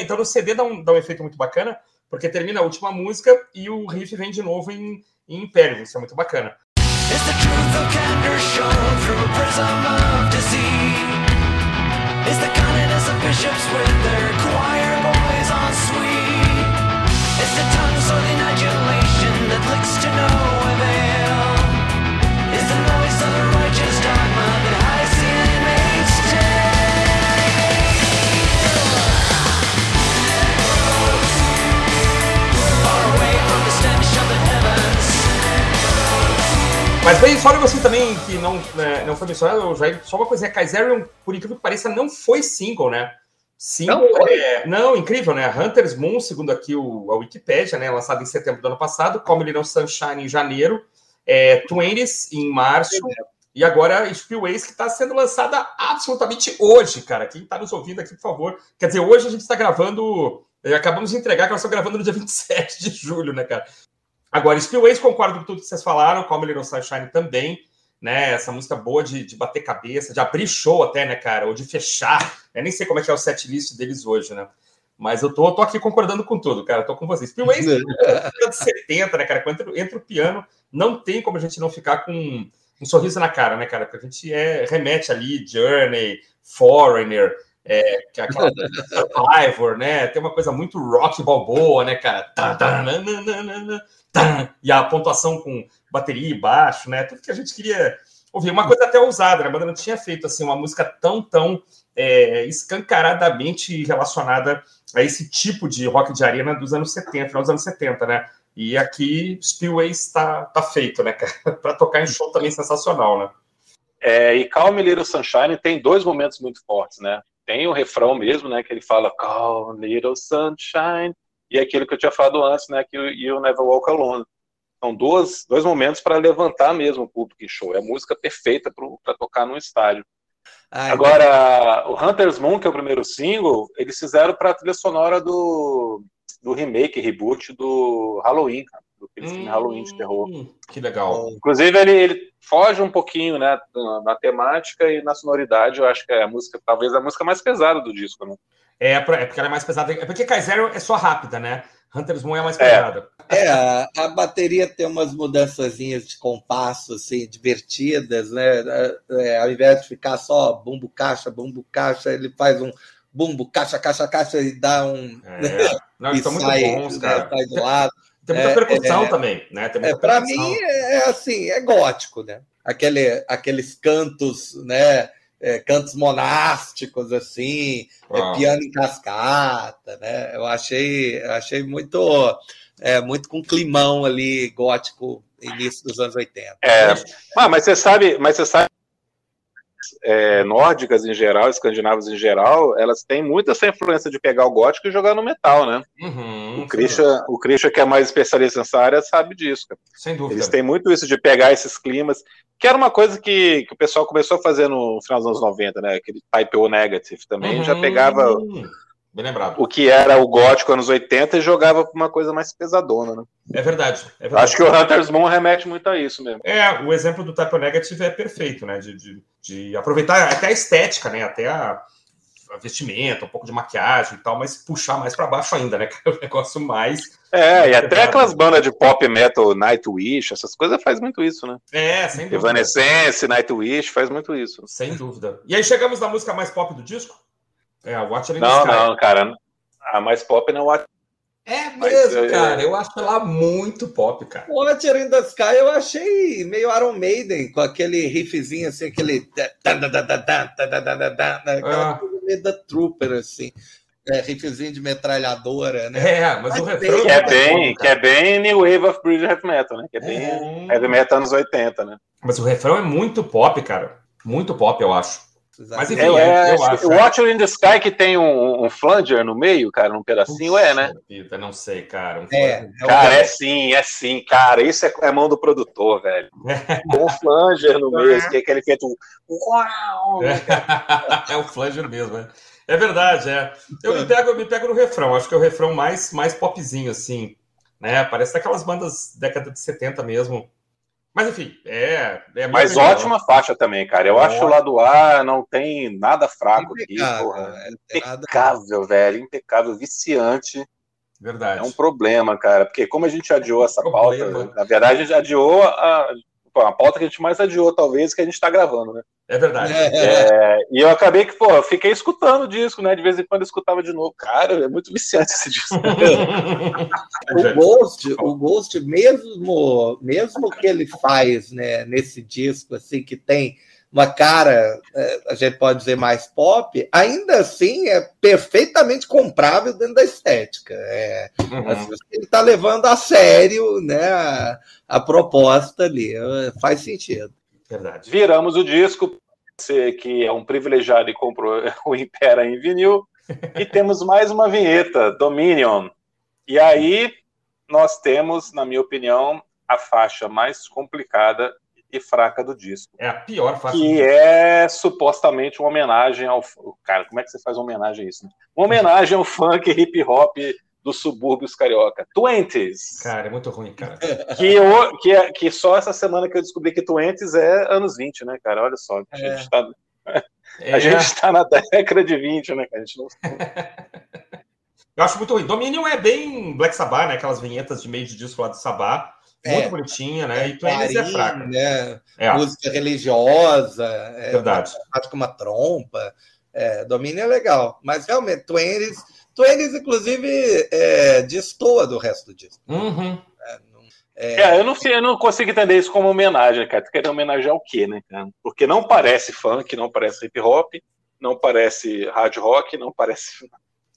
Então no CD dá um, dá um efeito muito bacana, porque termina a última música e o riff vem de novo em, em Imperium. Isso é muito bacana.
It's the truth of candor shown through a prism of. It's the kindness of bishops with their choir boys on. It's the tongue soiling adulation that licks to no
Mas bem, só um negocinho também que não, né, não foi mencionado, Jair, só uma coisinha, Kaiserion, por incrível que pareça, não foi single, né? Single, não, é... não, incrível, né? Hunter's Moon, segundo aqui o, a Wikipedia, né? Lançado em setembro do ano passado, Come Little Sunshine em janeiro, é, Twenties em março, e agora Spillways, que está sendo lançada absolutamente hoje, cara. Quem está nos ouvindo aqui, por favor. Quer dizer, hoje a gente está gravando. Eh, acabamos de entregar que nós estamos gravando no dia 27 de julho, né, cara? Agora, Spillways, concordo com tudo que vocês falaram, Come Little Sunshine também né? Essa música boa de, de bater cabeça, de abrir show até, né, cara? Ou de fechar. Eu nem sei como é que é o set list deles hoje, né? Mas eu tô, tô aqui concordando com tudo, cara. Tô com vocês. Pillways, de 70, né, cara? Quando entra o piano, não tem como a gente não ficar com um sorriso na cara, né, cara? Porque a gente é, remete ali, Journey, Foreigner, é, que é aquela Survivor, né? Tem uma coisa muito rock balboa, né, cara? E a pontuação com bateria e baixo, né? Tudo que a gente queria ouvir. Uma coisa até ousada, né? A banda não tinha feito assim uma música tão, tão é, escancaradamente relacionada a esse tipo de rock de arena dos anos 70, final dos anos 70, né? E aqui Spillway está tá feito, né, cara? para tocar em show também sensacional, né?
É, e Calm Little Sunshine tem dois momentos muito fortes, né? Tem o refrão mesmo, né? Que ele fala Calm Little Sunshine, e aquilo que eu tinha falado antes, né, que o Never Walk Alone. São dois, dois momentos para levantar mesmo o público em show. É a música perfeita para tocar num estádio. Ai, Agora, o Hunter's Moon, que é o primeiro single, eles fizeram para a trilha sonora do, do remake, reboot do Halloween, cara, do filme hum, Halloween de terror.
Que legal.
Inclusive, ele, ele foge um pouquinho né, na temática e na sonoridade. Eu acho que é a música, talvez a música mais pesada do disco, né?
É, é porque ela é mais pesada. É porque Kaizero é só rápida, né? Hunter's Moon é mais pesada.
É, a, a bateria tem umas mudançazinhas de compasso, assim, divertidas, né? É, é, ao invés de ficar só bumbo caixa, bumbo caixa, ele faz um bumbo caixa, caixa, caixa e dá um. É.
Não, e muito bons, né, cara. Né,
sai do lado.
Tem muita é, percussão é, também, né?
É, Para mim é assim, é gótico, né? Aquele, aqueles cantos, né? É, cantos monásticos, assim, é, piano em cascata, né? Eu achei, achei muito, é, muito com climão ali gótico início dos anos 80.
É, ah, mas você sabe, mas você sabe é, nórdicas em geral, escandinavas em geral, elas têm muito essa influência de pegar o gótico e jogar no metal, né? Uhum, o, Christian, o Christian, que é mais especialista nessa área, sabe disso. Cara.
Sem dúvida.
Eles têm muito isso de pegar esses climas, que era uma coisa que, que o pessoal começou a fazer no final dos anos 90, né? Aquele Type O Negative também, uhum. já pegava
Bem lembrado.
O que era o gótico anos 80 e jogava para uma coisa mais pesadona, né?
É verdade, é verdade.
Acho que o Hunter's Moon remete muito a isso mesmo.
É, o exemplo do Type Negative é perfeito, né? De, de, de aproveitar até a estética, né? Até a, a, vestimenta, um pouco de maquiagem e tal, mas puxar mais para baixo ainda, né? Que é o negócio mais.
É, e até aquelas bandas de pop metal, Nightwish, essas coisas faz muito isso, né?
É, sem dúvida.
Evanescence, Nightwish faz muito isso.
Sem dúvida. E aí chegamos na música mais pop do disco? É, a Watch
in Não, não, cara. A mais pop não é Watch
é mesmo, cara. Eu acho ela muito pop, cara.
O Watcher in the Sky eu achei meio Iron Maiden, com aquele riffzinho assim, aquele. Aquela coisa meio da Trooper, assim. É, riffzinho de metralhadora, né?
É, mas, mas o refrão.
Que é, bem, que é bem New Wave of British Heavy Metal, né? Que é bem é... Heavy Metal anos 80, né?
Mas o refrão é muito pop, cara. Muito pop, eu acho.
Mas enfim, é, é, eu acho. O Watcher in the Sky que tem um, um flanger no meio, cara, um pedacinho, Puxa, é, né?
Vida, não sei, cara. Um
é, é cara, é sim, é sim, cara. Isso é, é mão do produtor, velho. Com um flanger no meio, que é aquele feito.
É, o flanger mesmo, né? É verdade, é. Eu me pego, eu me pego no refrão, acho que é o refrão mais, mais popzinho, assim. Né? Parece daquelas bandas década de 70 mesmo. Mas enfim, é. é
Mas ótima faixa também, cara. Eu acho que o lado A não tem nada fraco impecável, aqui, porra. É, impecável, nada... velho. Impecável, viciante.
Verdade.
É um problema, cara. Porque como a gente adiou essa pauta, na verdade, a gente adiou a, a pauta que a gente mais adiou, talvez, que a gente está gravando, né?
É verdade.
É, e eu acabei que, pô, eu fiquei escutando o disco, né? De vez em quando eu escutava de novo. Cara, é muito viciante esse disco.
o Ghost, o Ghost, mesmo, mesmo que ele faz, né, nesse disco, assim, que tem uma cara, é, a gente pode dizer mais pop, ainda assim é perfeitamente comprável dentro da estética. É, uhum. assim, ele está levando a sério né, a, a proposta ali, faz sentido.
Verdade. Viramos o disco. Você que é um privilegiado e comprou o Impera em vinil. E temos mais uma vinheta, Dominion. E aí nós temos, na minha opinião, a faixa mais complicada e fraca do disco.
É a pior faixa.
Que é supostamente uma homenagem ao. Cara, como é que você faz uma homenagem a isso? Né? Uma homenagem ao funk hip hop dos subúrbios carioca. Twenties.
Cara, é muito ruim, cara.
Que, eu, que, é, que só essa semana que eu descobri que Twenties é anos 20, né, cara? Olha só. A gente está
É.
tá na década de 20, né, cara? A gente não...
Eu acho muito ruim. Dominion é bem Black Sabbath, né? Aquelas vinhetas de meio de disco lá do Sabbath. Muito
É.
bonitinha, né? E Twenties é fraca.
né?
É,
Música religiosa, é,
verdade.
faz com uma trompa. É, domínio é legal, mas realmente, Twenties, Twenties inclusive, é, destoa do resto do disco.
Uhum.
Não- é,
É, eu não, sei- eu não consigo entender isso como homenagem, cara. Tu quer homenagear o quê, né, cara? Porque não parece funk, não parece hip hop, não parece hard rock, não parece.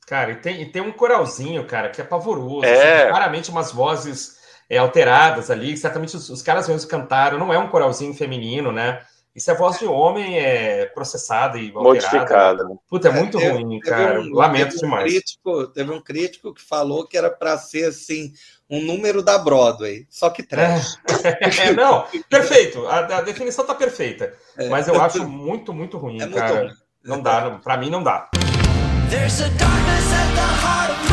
Cara, e tem, e tem um coralzinho, cara, que é pavoroso.
É.
assim, claramente umas vozes é, alteradas ali. Certamente os, os caras mesmos cantaram. Não é um coralzinho feminino, né? Isso é voz de homem é, processada e alterada.
Modificada. né?
Puta, é muito
teve-
ruim,
teve
cara.
um-
Lamento
teve um
demais.
Crítico, teve um crítico que falou que era para ser assim um número da Broadway, só que trash.
É, não, perfeito. A, a definição tá perfeita.
É.
Mas eu acho muito, muito ruim,
É muito
cara.
ruim.
Não dá, pra mim não dá.
There's a darkness at the heart of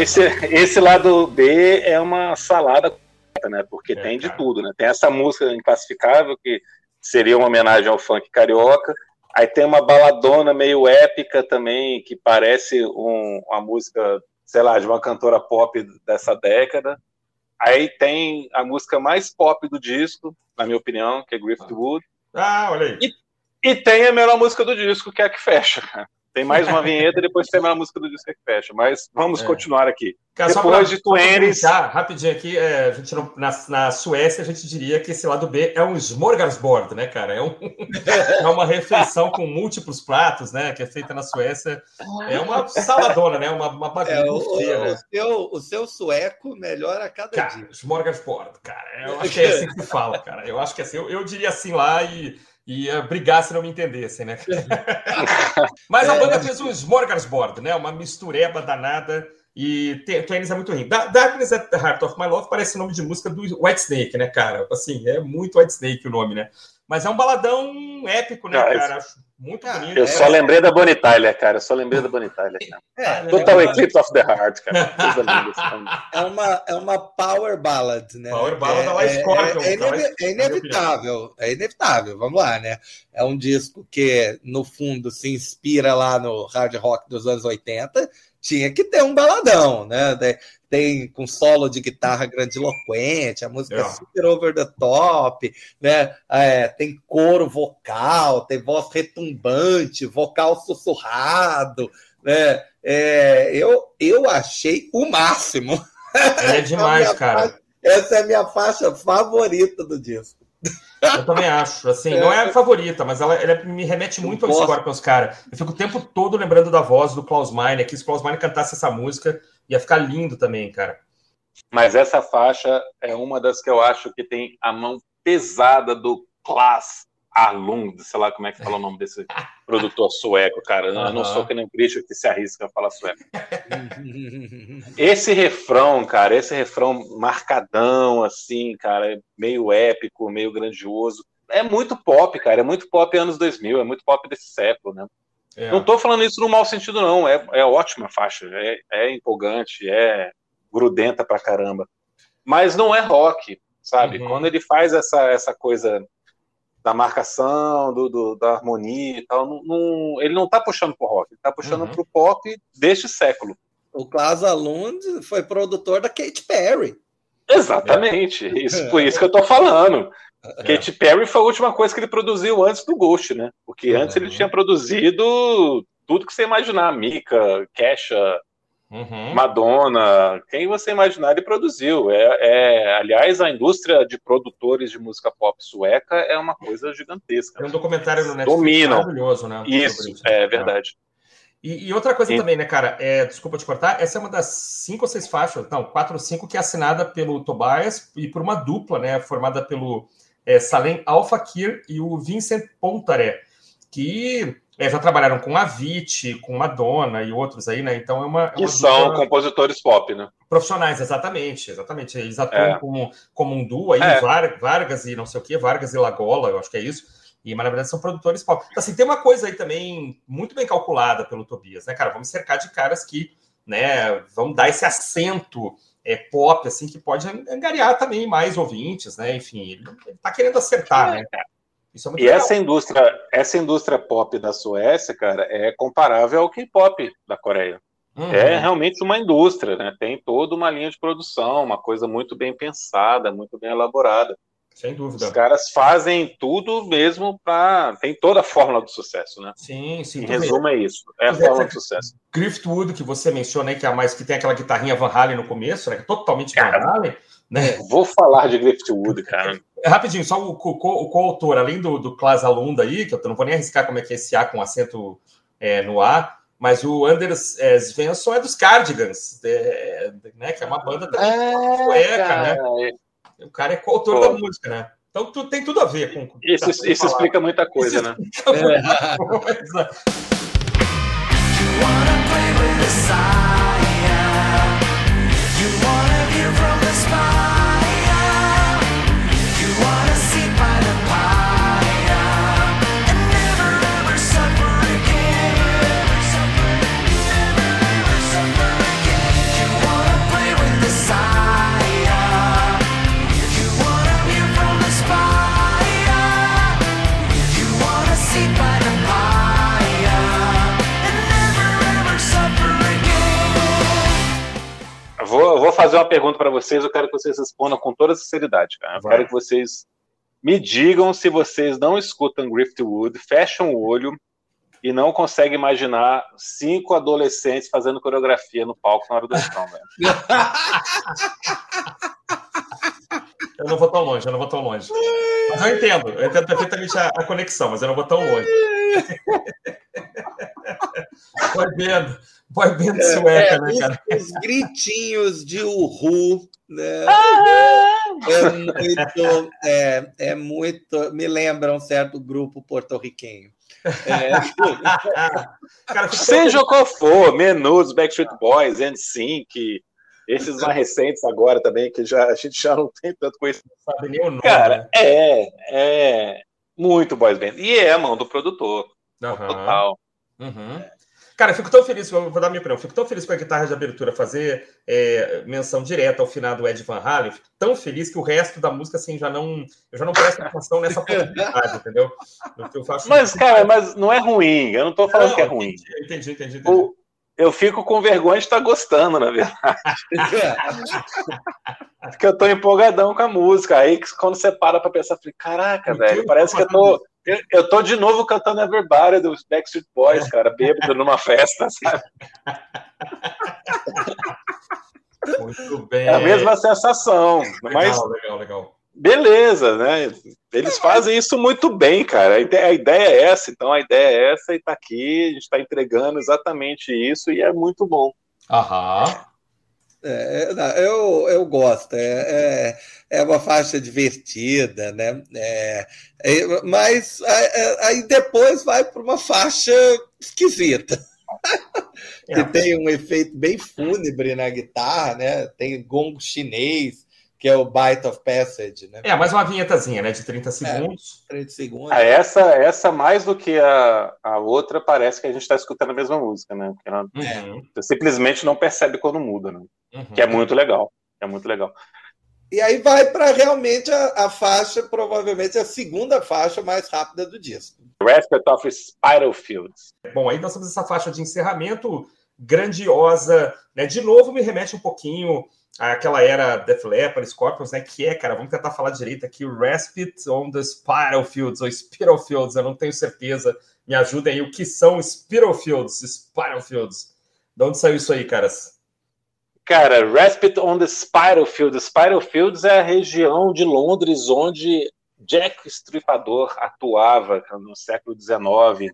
Esse, esse lado B é uma salada, né? Porque
É,
tem de
cara.
tudo, né? Tem essa música inclassificável, que seria uma homenagem ao funk carioca. Aí tem uma baladona meio épica também, que parece um- uma música, sei lá, de uma cantora pop dessa década. Aí tem a música mais pop do disco, na minha opinião, que é Griftwood.
Ah, olha aí.
E tem a melhor música do disco, que é a que fecha. Tem mais uma vinheta e depois tem a música do disco que fecha. Mas vamos
É.
continuar aqui.
Cara,
Depois
pra-
de
comentar, rapidinho aqui, é, a gente não- na, na Suécia a gente diria que esse lado B é um smorgasbord, né, cara? É, um- é uma refeição com múltiplos pratos, né? Que é feita na Suécia. É uma saladona, né? Uma, uma
É, o,
bagunça.
o-
né?
o seu, o seu sueco melhora a cada
Cara,
dia.
smorgasbord, cara. Eu acho que é assim que se fala, cara. Eu acho que é assim. Eu, eu diria assim lá e, e ia brigar se não me entendessem, né? Mas a
É.
banda fez um smorgasbord, né? Uma mistureba danada. E T- Twanis é muito ruim. Da- Darkness at the Heart of My Love parece nome de música do White Snake, né, cara? Assim, é muito White Snake o nome, né? Mas é um baladão épico, né,
Ah,
cara? Acho muito
Ah,
bonito.
Eu
É.
só lembrei da Bonnie Tyler, cara. Eu só lembrei da Bonnie Tyler. cara.
É,
Total
é,
Eclipse of the Heart, cara. Coisa linda esse filme.
é uma, é uma power ballad, né?
Power ballad
é,
da La Scorpion,
É, é,
então,
inevi- é inevitável, é inevitável, vamos lá, né? É um disco que, no fundo, se inspira lá no hard rock dos anos 80, tinha que ter um baladão, né? Tem com solo de guitarra grandiloquente, a música é
É.
super over the top, né? É, tem coro vocal, tem voz retumbante, vocal sussurrado, né? É, eu, eu achei o máximo.
É demais, cara.
Essa é a minha faixa favorita do disco.
Eu também acho. Assim, não é a favorita, mas ela, ela me remete muito
Eu
ao
gosto.
Scorpions, cara. Eu fico o tempo todo lembrando da voz do Klaus Meine. Que se o Klaus Meine cantasse essa música, ia ficar lindo também, cara.
Mas essa faixa é uma das que eu acho que tem a mão pesada do Klas Arlund, sei lá como é que fala o nome desse produtor sueco, cara. Eu não sou que nem crítico que se arrisca a falar sueco. Esse refrão, cara, esse refrão marcadão, assim, cara, meio épico, meio grandioso. É muito pop, cara, é muito pop anos 2000, é muito pop desse século, né?
É.
Não tô falando isso no mau sentido, não. É, é ótima faixa, é, é empolgante, é grudenta pra caramba. Mas não é rock, sabe?
Uhum.
Quando ele faz essa, essa coisa da marcação, do, do- da harmonia e tal, não- não- ele não tá puxando pro rock, ele tá puxando
Uhum.
pro pop deste século.
o Klaus Alund foi produtor da Katy Perry.
Exatamente. Isso, por isso que eu tô falando.
É.
Katy Perry foi a última coisa que ele produziu antes do Ghost, né? Porque antes ele
Uhum.
tinha produzido tudo que você imaginar, Mika, Kesha,
Uhum.
Madonna, quem você imaginar ele produziu. É, é, aliás, a indústria de produtores de música pop sueca é uma coisa gigantesca.
Tem um documentário no Netflix
Dominam.
maravilhoso, né?
Isso,
sobre
é verdade.
E, e outra coisa também, né, cara? É, desculpa te cortar, essa é uma das cinco ou seis faixas, não, quatro ou cinco, que é assinada pelo Tobias e por uma dupla, né, formada pelo é, Salem Al-Fakir e o Vincent Pontaré, que é, já trabalharam com a Avicii, com Madonna e outros aí, né? Então é uma, é
Que
uma
são
dupla-
compositores pop, né?
Profissionais, exatamente, exatamente. Eles atuam
É.
como, como um duo aí,
É.
Var- Vargas e não sei o que, Vargas e Lagola, eu acho que é isso. E, mas na verdade são produtores pop. Então, assim, tem uma coisa aí também muito bem calculada pelo Tobias, né, cara? Vamos cercar de caras que, né, vão dar esse acento é, pop, assim, que pode angariar também mais ouvintes, né? Enfim, ele, ele tá querendo acertar, né? Isso é muito
E
legal.
essa indústria, essa indústria pop da Suécia, cara, é comparável ao K-pop da Coreia.
Uhum.
É realmente uma indústria, né? Tem toda uma linha de produção, uma coisa muito bem pensada, muito bem elaborada.
Sem
Os
dúvida.
caras fazem tudo mesmo para. Tem toda a fórmula do sucesso, né?
Sim, sim.
Em resumo, é isso. É a
vê
fórmula do sucesso.
Driftwood, que você menciona aí, que é a mais que tem aquela guitarrinha Van Halen no começo, né? é Totalmente
Cara,
Van Halen, né?
Vou falar de Griftwood, cara.
Rapidinho, só o, co- co- o coautor, além do, do Klaas Alunda aí, que eu não vou nem arriscar como é que é esse A com acento é, no A, mas o Anders é, Svensson é dos Cardigans, é, né? Que é uma banda também sueca, né? O cara é coautor da música, né? Então tu, tem tudo a ver com. com
Isso,
com-
isso explica muita coisa, né?
muita coisa.
fazer uma pergunta para vocês, eu quero que vocês respondam com toda sinceridade, cara. Eu
Vai.
quero que vocês me digam se vocês não escutam Griftwood, fecham o olho e não conseguem imaginar cinco adolescentes fazendo coreografia no palco na hora do refrão, velho.
Eu não vou tão longe, eu não vou tão longe. Mas eu entendo, eu entendo perfeitamente a, a conexão, mas eu não vou tão longe. Boy band, boy band sueca, né, cara?
Os gritinhos de uhu, né? É muito, é, é muito. Me lembra um certo grupo porto-riquenho. É,
Seja qual for, Menudos, Backstreet Boys, NSYNC, esses mais recentes agora também, que já, a gente já não tem tanto conhecimento.
não sabe nem o nome.
Cara, é, é muito boys band. E é a mão do produtor,
né? Aham.
total.
Uhum. Cara, eu fico tão feliz, vou dar minha opinião, fico tão feliz com a guitarra de abertura fazer é, menção direta ao final do Ed Van Halen, fico tão feliz que o resto da música, assim, já não, eu já não presto atenção nessa possibilidade, entendeu?
Mas, cara, mas não é ruim. Eu não tô falando
Não,
que é ruim.
Entendi, entendi, entendi. entendi.
O- eu fico com vergonha de estar gostando, na verdade. Porque eu tô empolgadão com a música. Aí quando você para pra pensar, eu falei, caraca, velho, parece que eu tô. Eu, eu tô de novo cantando Everybody dos Backstreet Boys, cara, bêbado numa festa, sabe?
Muito bem.
É a mesma sensação.
Legal,
Mas
legal, legal.
beleza, né? Eles fazem isso muito bem, cara. A ideia, é essa, então a ideia é essa e tá aqui, a gente tá entregando exatamente isso e é muito bom.
Aham.
É, não, eu, eu gosto, é, é, é uma faixa divertida, né? É, é, mas aí- aí depois vai para uma faixa esquisita, que
É.
tem um efeito bem fúnebre na guitarra, né? Tem gongo chinês, que é o Bite of Passage, né?
É, mais uma vinhetazinha, né? De 30 segundos.
30 segundos.
Ah, essa, essa mais do que a, a outra, parece que a gente está escutando a mesma música, né? Porque ela-
Uhum,
você simplesmente não percebe quando muda, né?
uhum.
Que é muito legal. É muito legal.
E aí vai para realmente a, a faixa, provavelmente a segunda faixa mais rápida do disco.
Respect of Spiral Fields.
Bom, aí nós temos essa faixa de encerramento grandiosa, né? De novo me remete um pouquinho àquela era Def Leppard, Scorpions, né? Que é, cara, vamos tentar falar direito aqui, Respite on the Spiral Fields, ou Spiral Fields, eu não tenho certeza. Me ajudem aí, o que são Spiral Fields, Spiral Fields? De onde saiu isso aí, caras?
Cara, Respite on the Spitalfields. Spitalfields é a região de Londres onde Jack Stripador atuava no século XIX.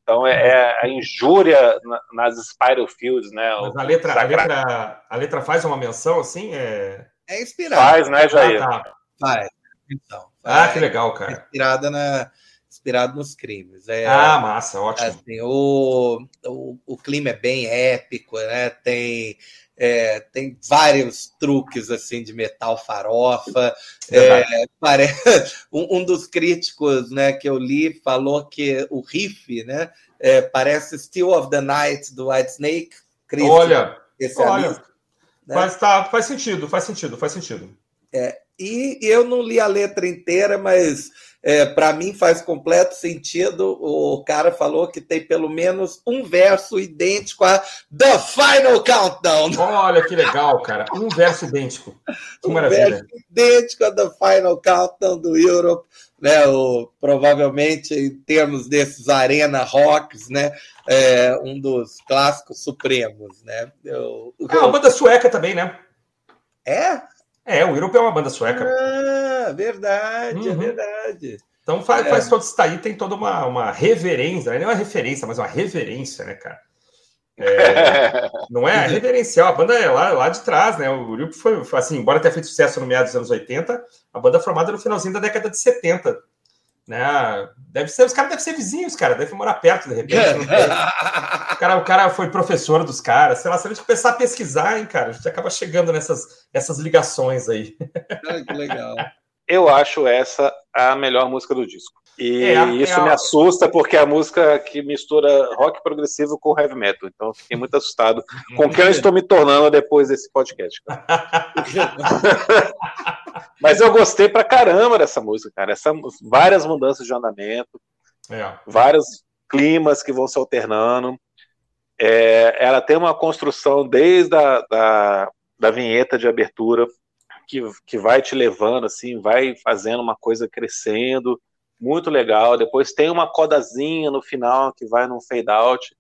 Então é, é a injúria na- nas Spitalfields, né?
Mas a letra, a letra, a letra faz uma menção assim? É...
É inspirado.
Faz, né, Jair?
Ah, tá.
Faz. Então,
Ah,
é
que legal, cara.
inspirada na, inspirado nos crimes. É,
Ah, massa, ótimo.
assim, o, o, o clima é bem épico, né? Tem, é, tem vários truques assim de metal farofa. É, um, um dos críticos né, que eu li falou que o riff né, é, parece Still of the Night do Whitesnake. Chris,
Olha,
especialista, né?
faz, tá, faz sentido, faz sentido, faz sentido.
E eu não li a letra inteira, mas é, para mim faz completo sentido. O cara falou que tem pelo menos um verso idêntico a The Final Countdown.
Olha que legal, cara. Um verso idêntico. Que
Um
maravilha.
verso idêntico a The Final Countdown do Europe, né? O, provavelmente em termos desses arena rocks, né? É, um dos clássicos supremos, né? Eu-
Ah, uma banda sueca também, né?
é?
É, o Europe é uma banda sueca.
Ah, verdade, é
Uhum.
verdade.
Então faz,
É.
faz todo isso daí, tem toda uma, uma reverência, não é uma referência, mas uma reverência, né, cara? É, não é reverencial, a banda é lá, lá de trás, né? O Europe foi, foi assim, embora tenha feito sucesso no meados dos anos 80, a banda é formada no finalzinho da década de 70. Né? Deve ser, os caras devem ser vizinhos, cara, devem morar perto de repente. não sei. O cara, o cara foi professor dos caras, sei lá, se a gente começar a pesquisar, hein, cara, a gente acaba chegando nessas, nessas ligações aí.
Que legal.
Eu acho essa a melhor música do disco. E
É, é
isso
a-
me assusta porque é a música que mistura rock progressivo com heavy metal. Então eu fiquei muito assustado com o que eu estou me tornando depois desse podcast. cara. Mas eu gostei pra caramba dessa música, cara. Essa, várias mudanças de andamento,
É.
vários climas que vão se alternando. É, ela tem uma construção desde a da, da vinheta de abertura que, que vai te levando, assim, vai fazendo uma coisa crescendo, muito legal. Depois tem uma codazinha no final que vai num fade out.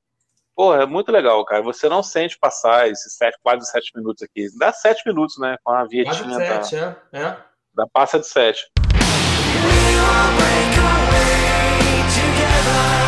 Pô, é muito legal, cara. Você não sente passar esses sete, quase sete minutos aqui. Dá sete minutos, né? Com a
Quase
vietinha da,
sete, é, é.
da passa de sete.
We all break away together.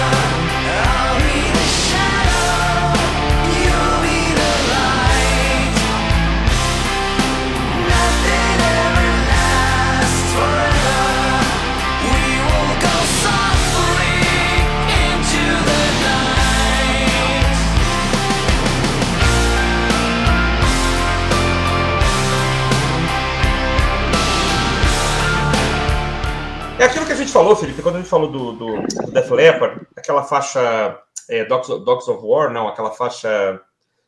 Gente falou, Felipe, quando a gente falou do, do, do Def Leppard, aquela faixa é, Dogs, of, Dogs of War, não, aquela faixa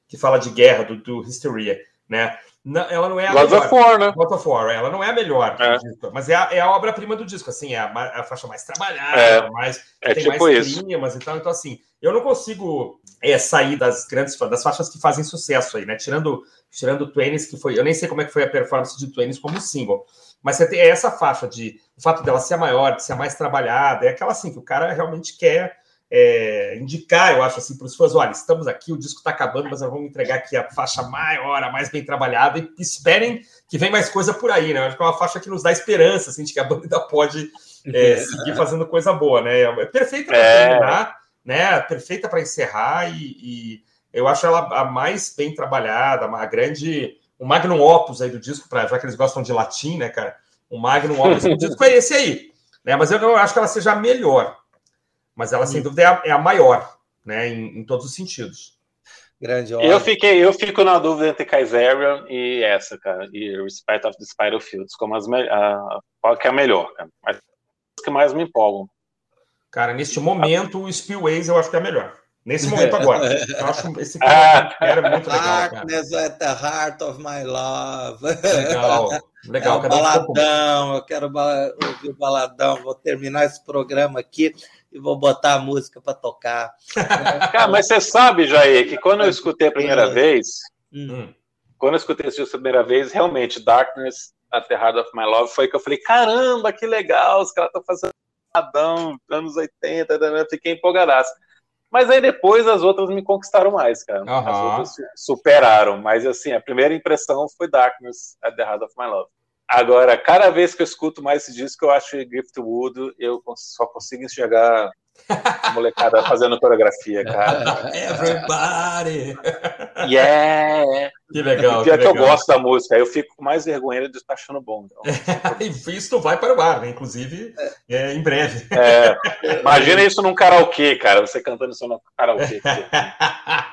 que fala de guerra, do, do Hysteria, né? Não, ela não é a
Gods
melhor.
of War, né?
God of War, ela não é a melhor,
É.
disco, mas é a, é a obra-prima do disco, assim, é a, a faixa mais trabalhada,
É,
mais,
É
tem
tipo
mais
isso.
climas e tal. Então, assim, eu não consigo é, sair das grandes das faixas que fazem sucesso aí, né? Tirando, tirando o Twanis, que foi. Eu nem sei como é que foi a performance de Twanis como single. Mas você tem essa faixa de o fato dela ser a maior, de ser a mais trabalhada, é aquela assim que o cara realmente quer é, indicar, eu acho assim, para os fãs: olha, estamos aqui, o disco está acabando, mas nós vamos entregar aqui a faixa maior, a mais bem trabalhada, e esperem que vem mais coisa por aí, né? Eu acho que é uma faixa que nos dá esperança, assim, de que a banda ainda pode é, seguir fazendo coisa boa, né? É perfeita para
É.
terminar, né? Perfeita para encerrar e, e eu acho ela a mais bem trabalhada, a grande, o magnum opus aí do disco, pra, já que eles gostam de latim, né, cara? O magnum opus do disco é esse aí, né? Mas eu não acho que ela seja a melhor, mas ela sem dúvida é a, é a maior, né? Em, em todos os sentidos.
Grande
Eu
obra.
fiquei, eu fico na dúvida entre Kaiserian e essa, cara, e Respect of the Spiderfields, como as me- a, qual que é a melhor, cara. As que mais me empolgam.
Cara, neste momento, o Spillways eu acho que é a melhor. Nesse momento agora. Eu acho esse
Ah.
era muito legal, cara.
Darkness at the heart of my love.
Legal, legal.
é um
um
baladão, eu quero ouvir o baladão. Vou terminar esse programa aqui e vou botar a música para tocar.
Cara, mas você sabe, Jair, que quando eu escutei a primeira vez,
Hum.
quando eu escutei esse disco a primeira vez, realmente, Darkness at the Heart of My Love, foi que eu falei, caramba, que legal, os caras estão fazendo Adão, anos 80, né? fiquei empolgadaço. Mas aí depois as outras me conquistaram mais, cara. As
Aham.
outras superaram. Mas assim, a primeira impressão foi Darkness at the Heart of My Love. Agora, cada vez que eu escuto mais esse disco, eu acho Giftwood, eu só consigo enxergar a molecada fazendo coreografia, cara.
Everybody!
Yeah!
Que legal,
pior
que
que eu
legal.
gosto da música, eu fico com mais vergonha de estar achando bom. Então,
E isso vai para o ar, né? Inclusive, é, em breve.
é, imagina isso num karaokê, cara. Você cantando isso num karaokê.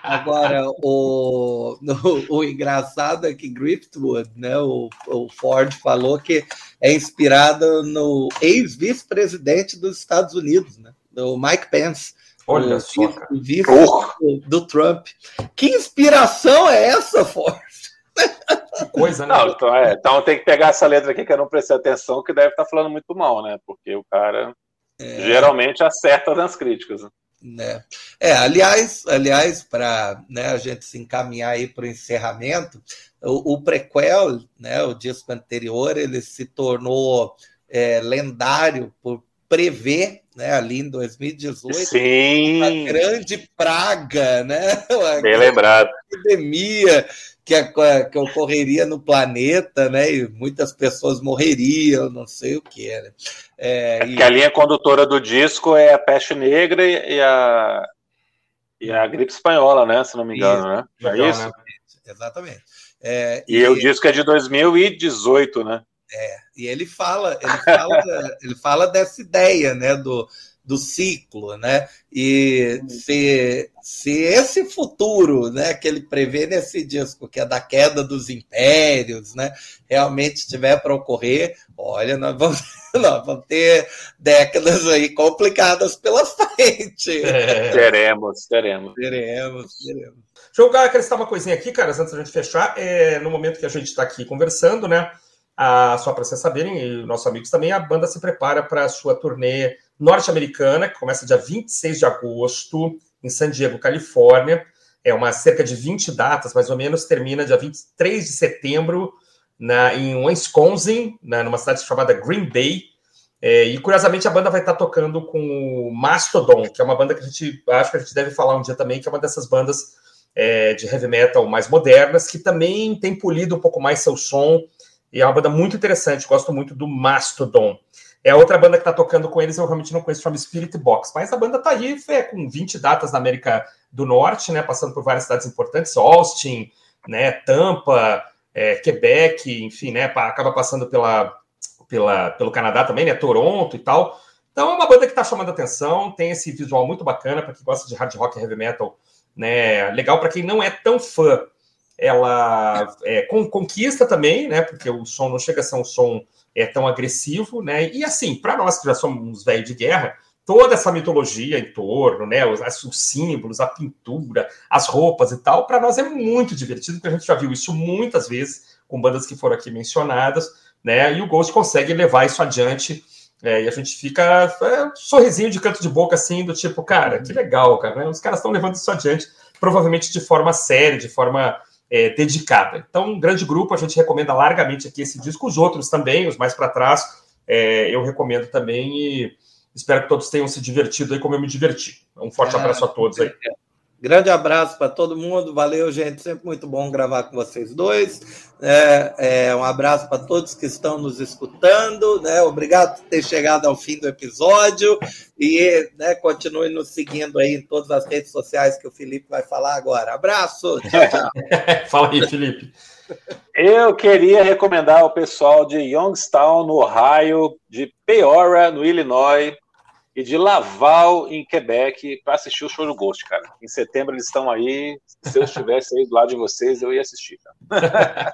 Agora, o, o, o engraçado é que Griftwood, né, o, o Ford falou que é inspirado no ex-vice-presidente dos Estados Unidos, né, do Mike Pence.
Olha
o
só,
vice-
cara.
o vice
Porra.
do, Trump. Que inspiração é essa, Ford?
Que coisa, né?
Não, então, é, então tem que pegar essa letra aqui que eu não prestei atenção, que deve estar falando muito mal, né? Porque o cara geralmente acerta nas críticas. né?
né? É, aliás, aliás, para né, a gente se encaminhar aí para o encerramento, o, o prequel, né, o disco anterior, ele se tornou é, lendário por prever, né, ali em 2018, uma
Sim,
grande praga, né, uma
bem lembrado.
epidemia que, a- que ocorreria no planeta, né, e muitas pessoas morreriam, não sei o que era. É, e-
Que a linha condutora do disco é a peste negra e a, e a gripe espanhola, né? Se não me engano, né? É
Legal,
isso?
né?
Exatamente. É,
E o disco é de 2018, né?
E ele fala, ele fala, ele fala dessa ideia, né, do, do ciclo, né? E se, se esse futuro, né, que ele prevê nesse disco, que é da queda dos impérios, né, realmente estiver para ocorrer, olha, nós vamos, nós vamos ter décadas aí complicadas pela frente.
É.
Teremos, teremos.
Teremos, teremos.
Deixa eu acrescentar uma coisinha aqui, caras, antes da gente fechar. É, no momento que a gente está aqui conversando, né? A- só para vocês saberem, e nossos amigos também, a banda se prepara para a sua turnê norte-americana, que começa dia 26 de agosto, em San Diego, Califórnia. É uma cerca de 20 datas, mais ou menos, termina dia 23 de setembro na, em Wisconsin, na, numa cidade chamada Green Bay. É, e curiosamente a banda vai estar tocando com o Mastodon, que é uma banda que a gente acho que a gente deve falar um dia também, que é uma dessas bandas é, de heavy metal mais modernas, que também tem polido um pouco mais seu som, e é uma banda muito interessante, gosto muito do Mastodon. É outra banda que está tocando com eles, eu realmente não conheço, chama Spirit Box, mas a banda está aí, é, com 20 datas na América do Norte, né, passando por várias cidades importantes, Austin, né, Tampa, é, Quebec, enfim, né, acaba passando pela, pela, pelo Canadá também, né, Toronto e tal. Então é uma banda que está chamando atenção, tem esse visual muito bacana para quem gosta de hard rock e heavy metal, né, legal para quem não é tão fã. Ela é, con- conquista também, né, porque o som não chega a ser um som é, tão agressivo, né, e assim, para nós que já somos velhos de guerra, toda essa mitologia em torno, né, os, os símbolos, a pintura, as roupas e tal, para nós é muito divertido, porque a gente já viu isso muitas vezes com bandas que foram aqui mencionadas, né, e o Ghost consegue levar isso adiante, é, e a gente fica é, um sorrisinho de canto de boca, assim, do tipo, cara, que legal, cara, né, os caras estão levando isso adiante, provavelmente de forma séria, de forma é, dedicada. Então, um grande grupo, a gente recomenda largamente aqui esse disco, os outros também, os mais para trás, é, eu recomendo também e espero que todos tenham se divertido aí como eu me diverti. Um forte
Ah,
abraço a todos aí.
Grande abraço para todo mundo. Valeu, gente. Sempre muito bom gravar com vocês dois. É, é, um abraço para todos que estão nos escutando. Né? Obrigado por ter chegado ao fim do episódio. E né, continue nos seguindo aí em todas as redes sociais que o Felipe vai falar agora. Abraço. Tchau, tchau.
Fala aí, Felipe.
Eu queria recomendar ao pessoal de Youngstown, no Ohio, de Peoria, no Illinois, e de Laval, em Quebec, para assistir o show do Ghost, cara. Em setembro eles estão aí. Se eu estivesse aí do lado de vocês, eu ia assistir. Cara.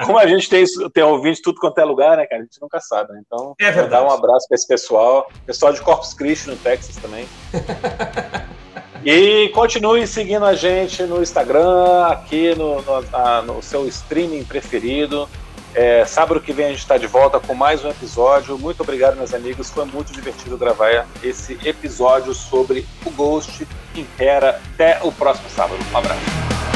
Como a gente tem, tem ouvinte tudo quanto é lugar, né, cara? A gente nunca sabe, né? Então,
É verdade.
dar um abraço para esse pessoal. Pessoal de Corpus Christi, no Texas também. E continue seguindo a gente no Instagram, aqui no, no, no seu streaming preferido. É, sábado que vem a gente está de volta com mais um episódio. Muito obrigado, meus amigos. Foi muito divertido gravar esse episódio sobre o Ghost Impera. Até o próximo sábado. Um abraço.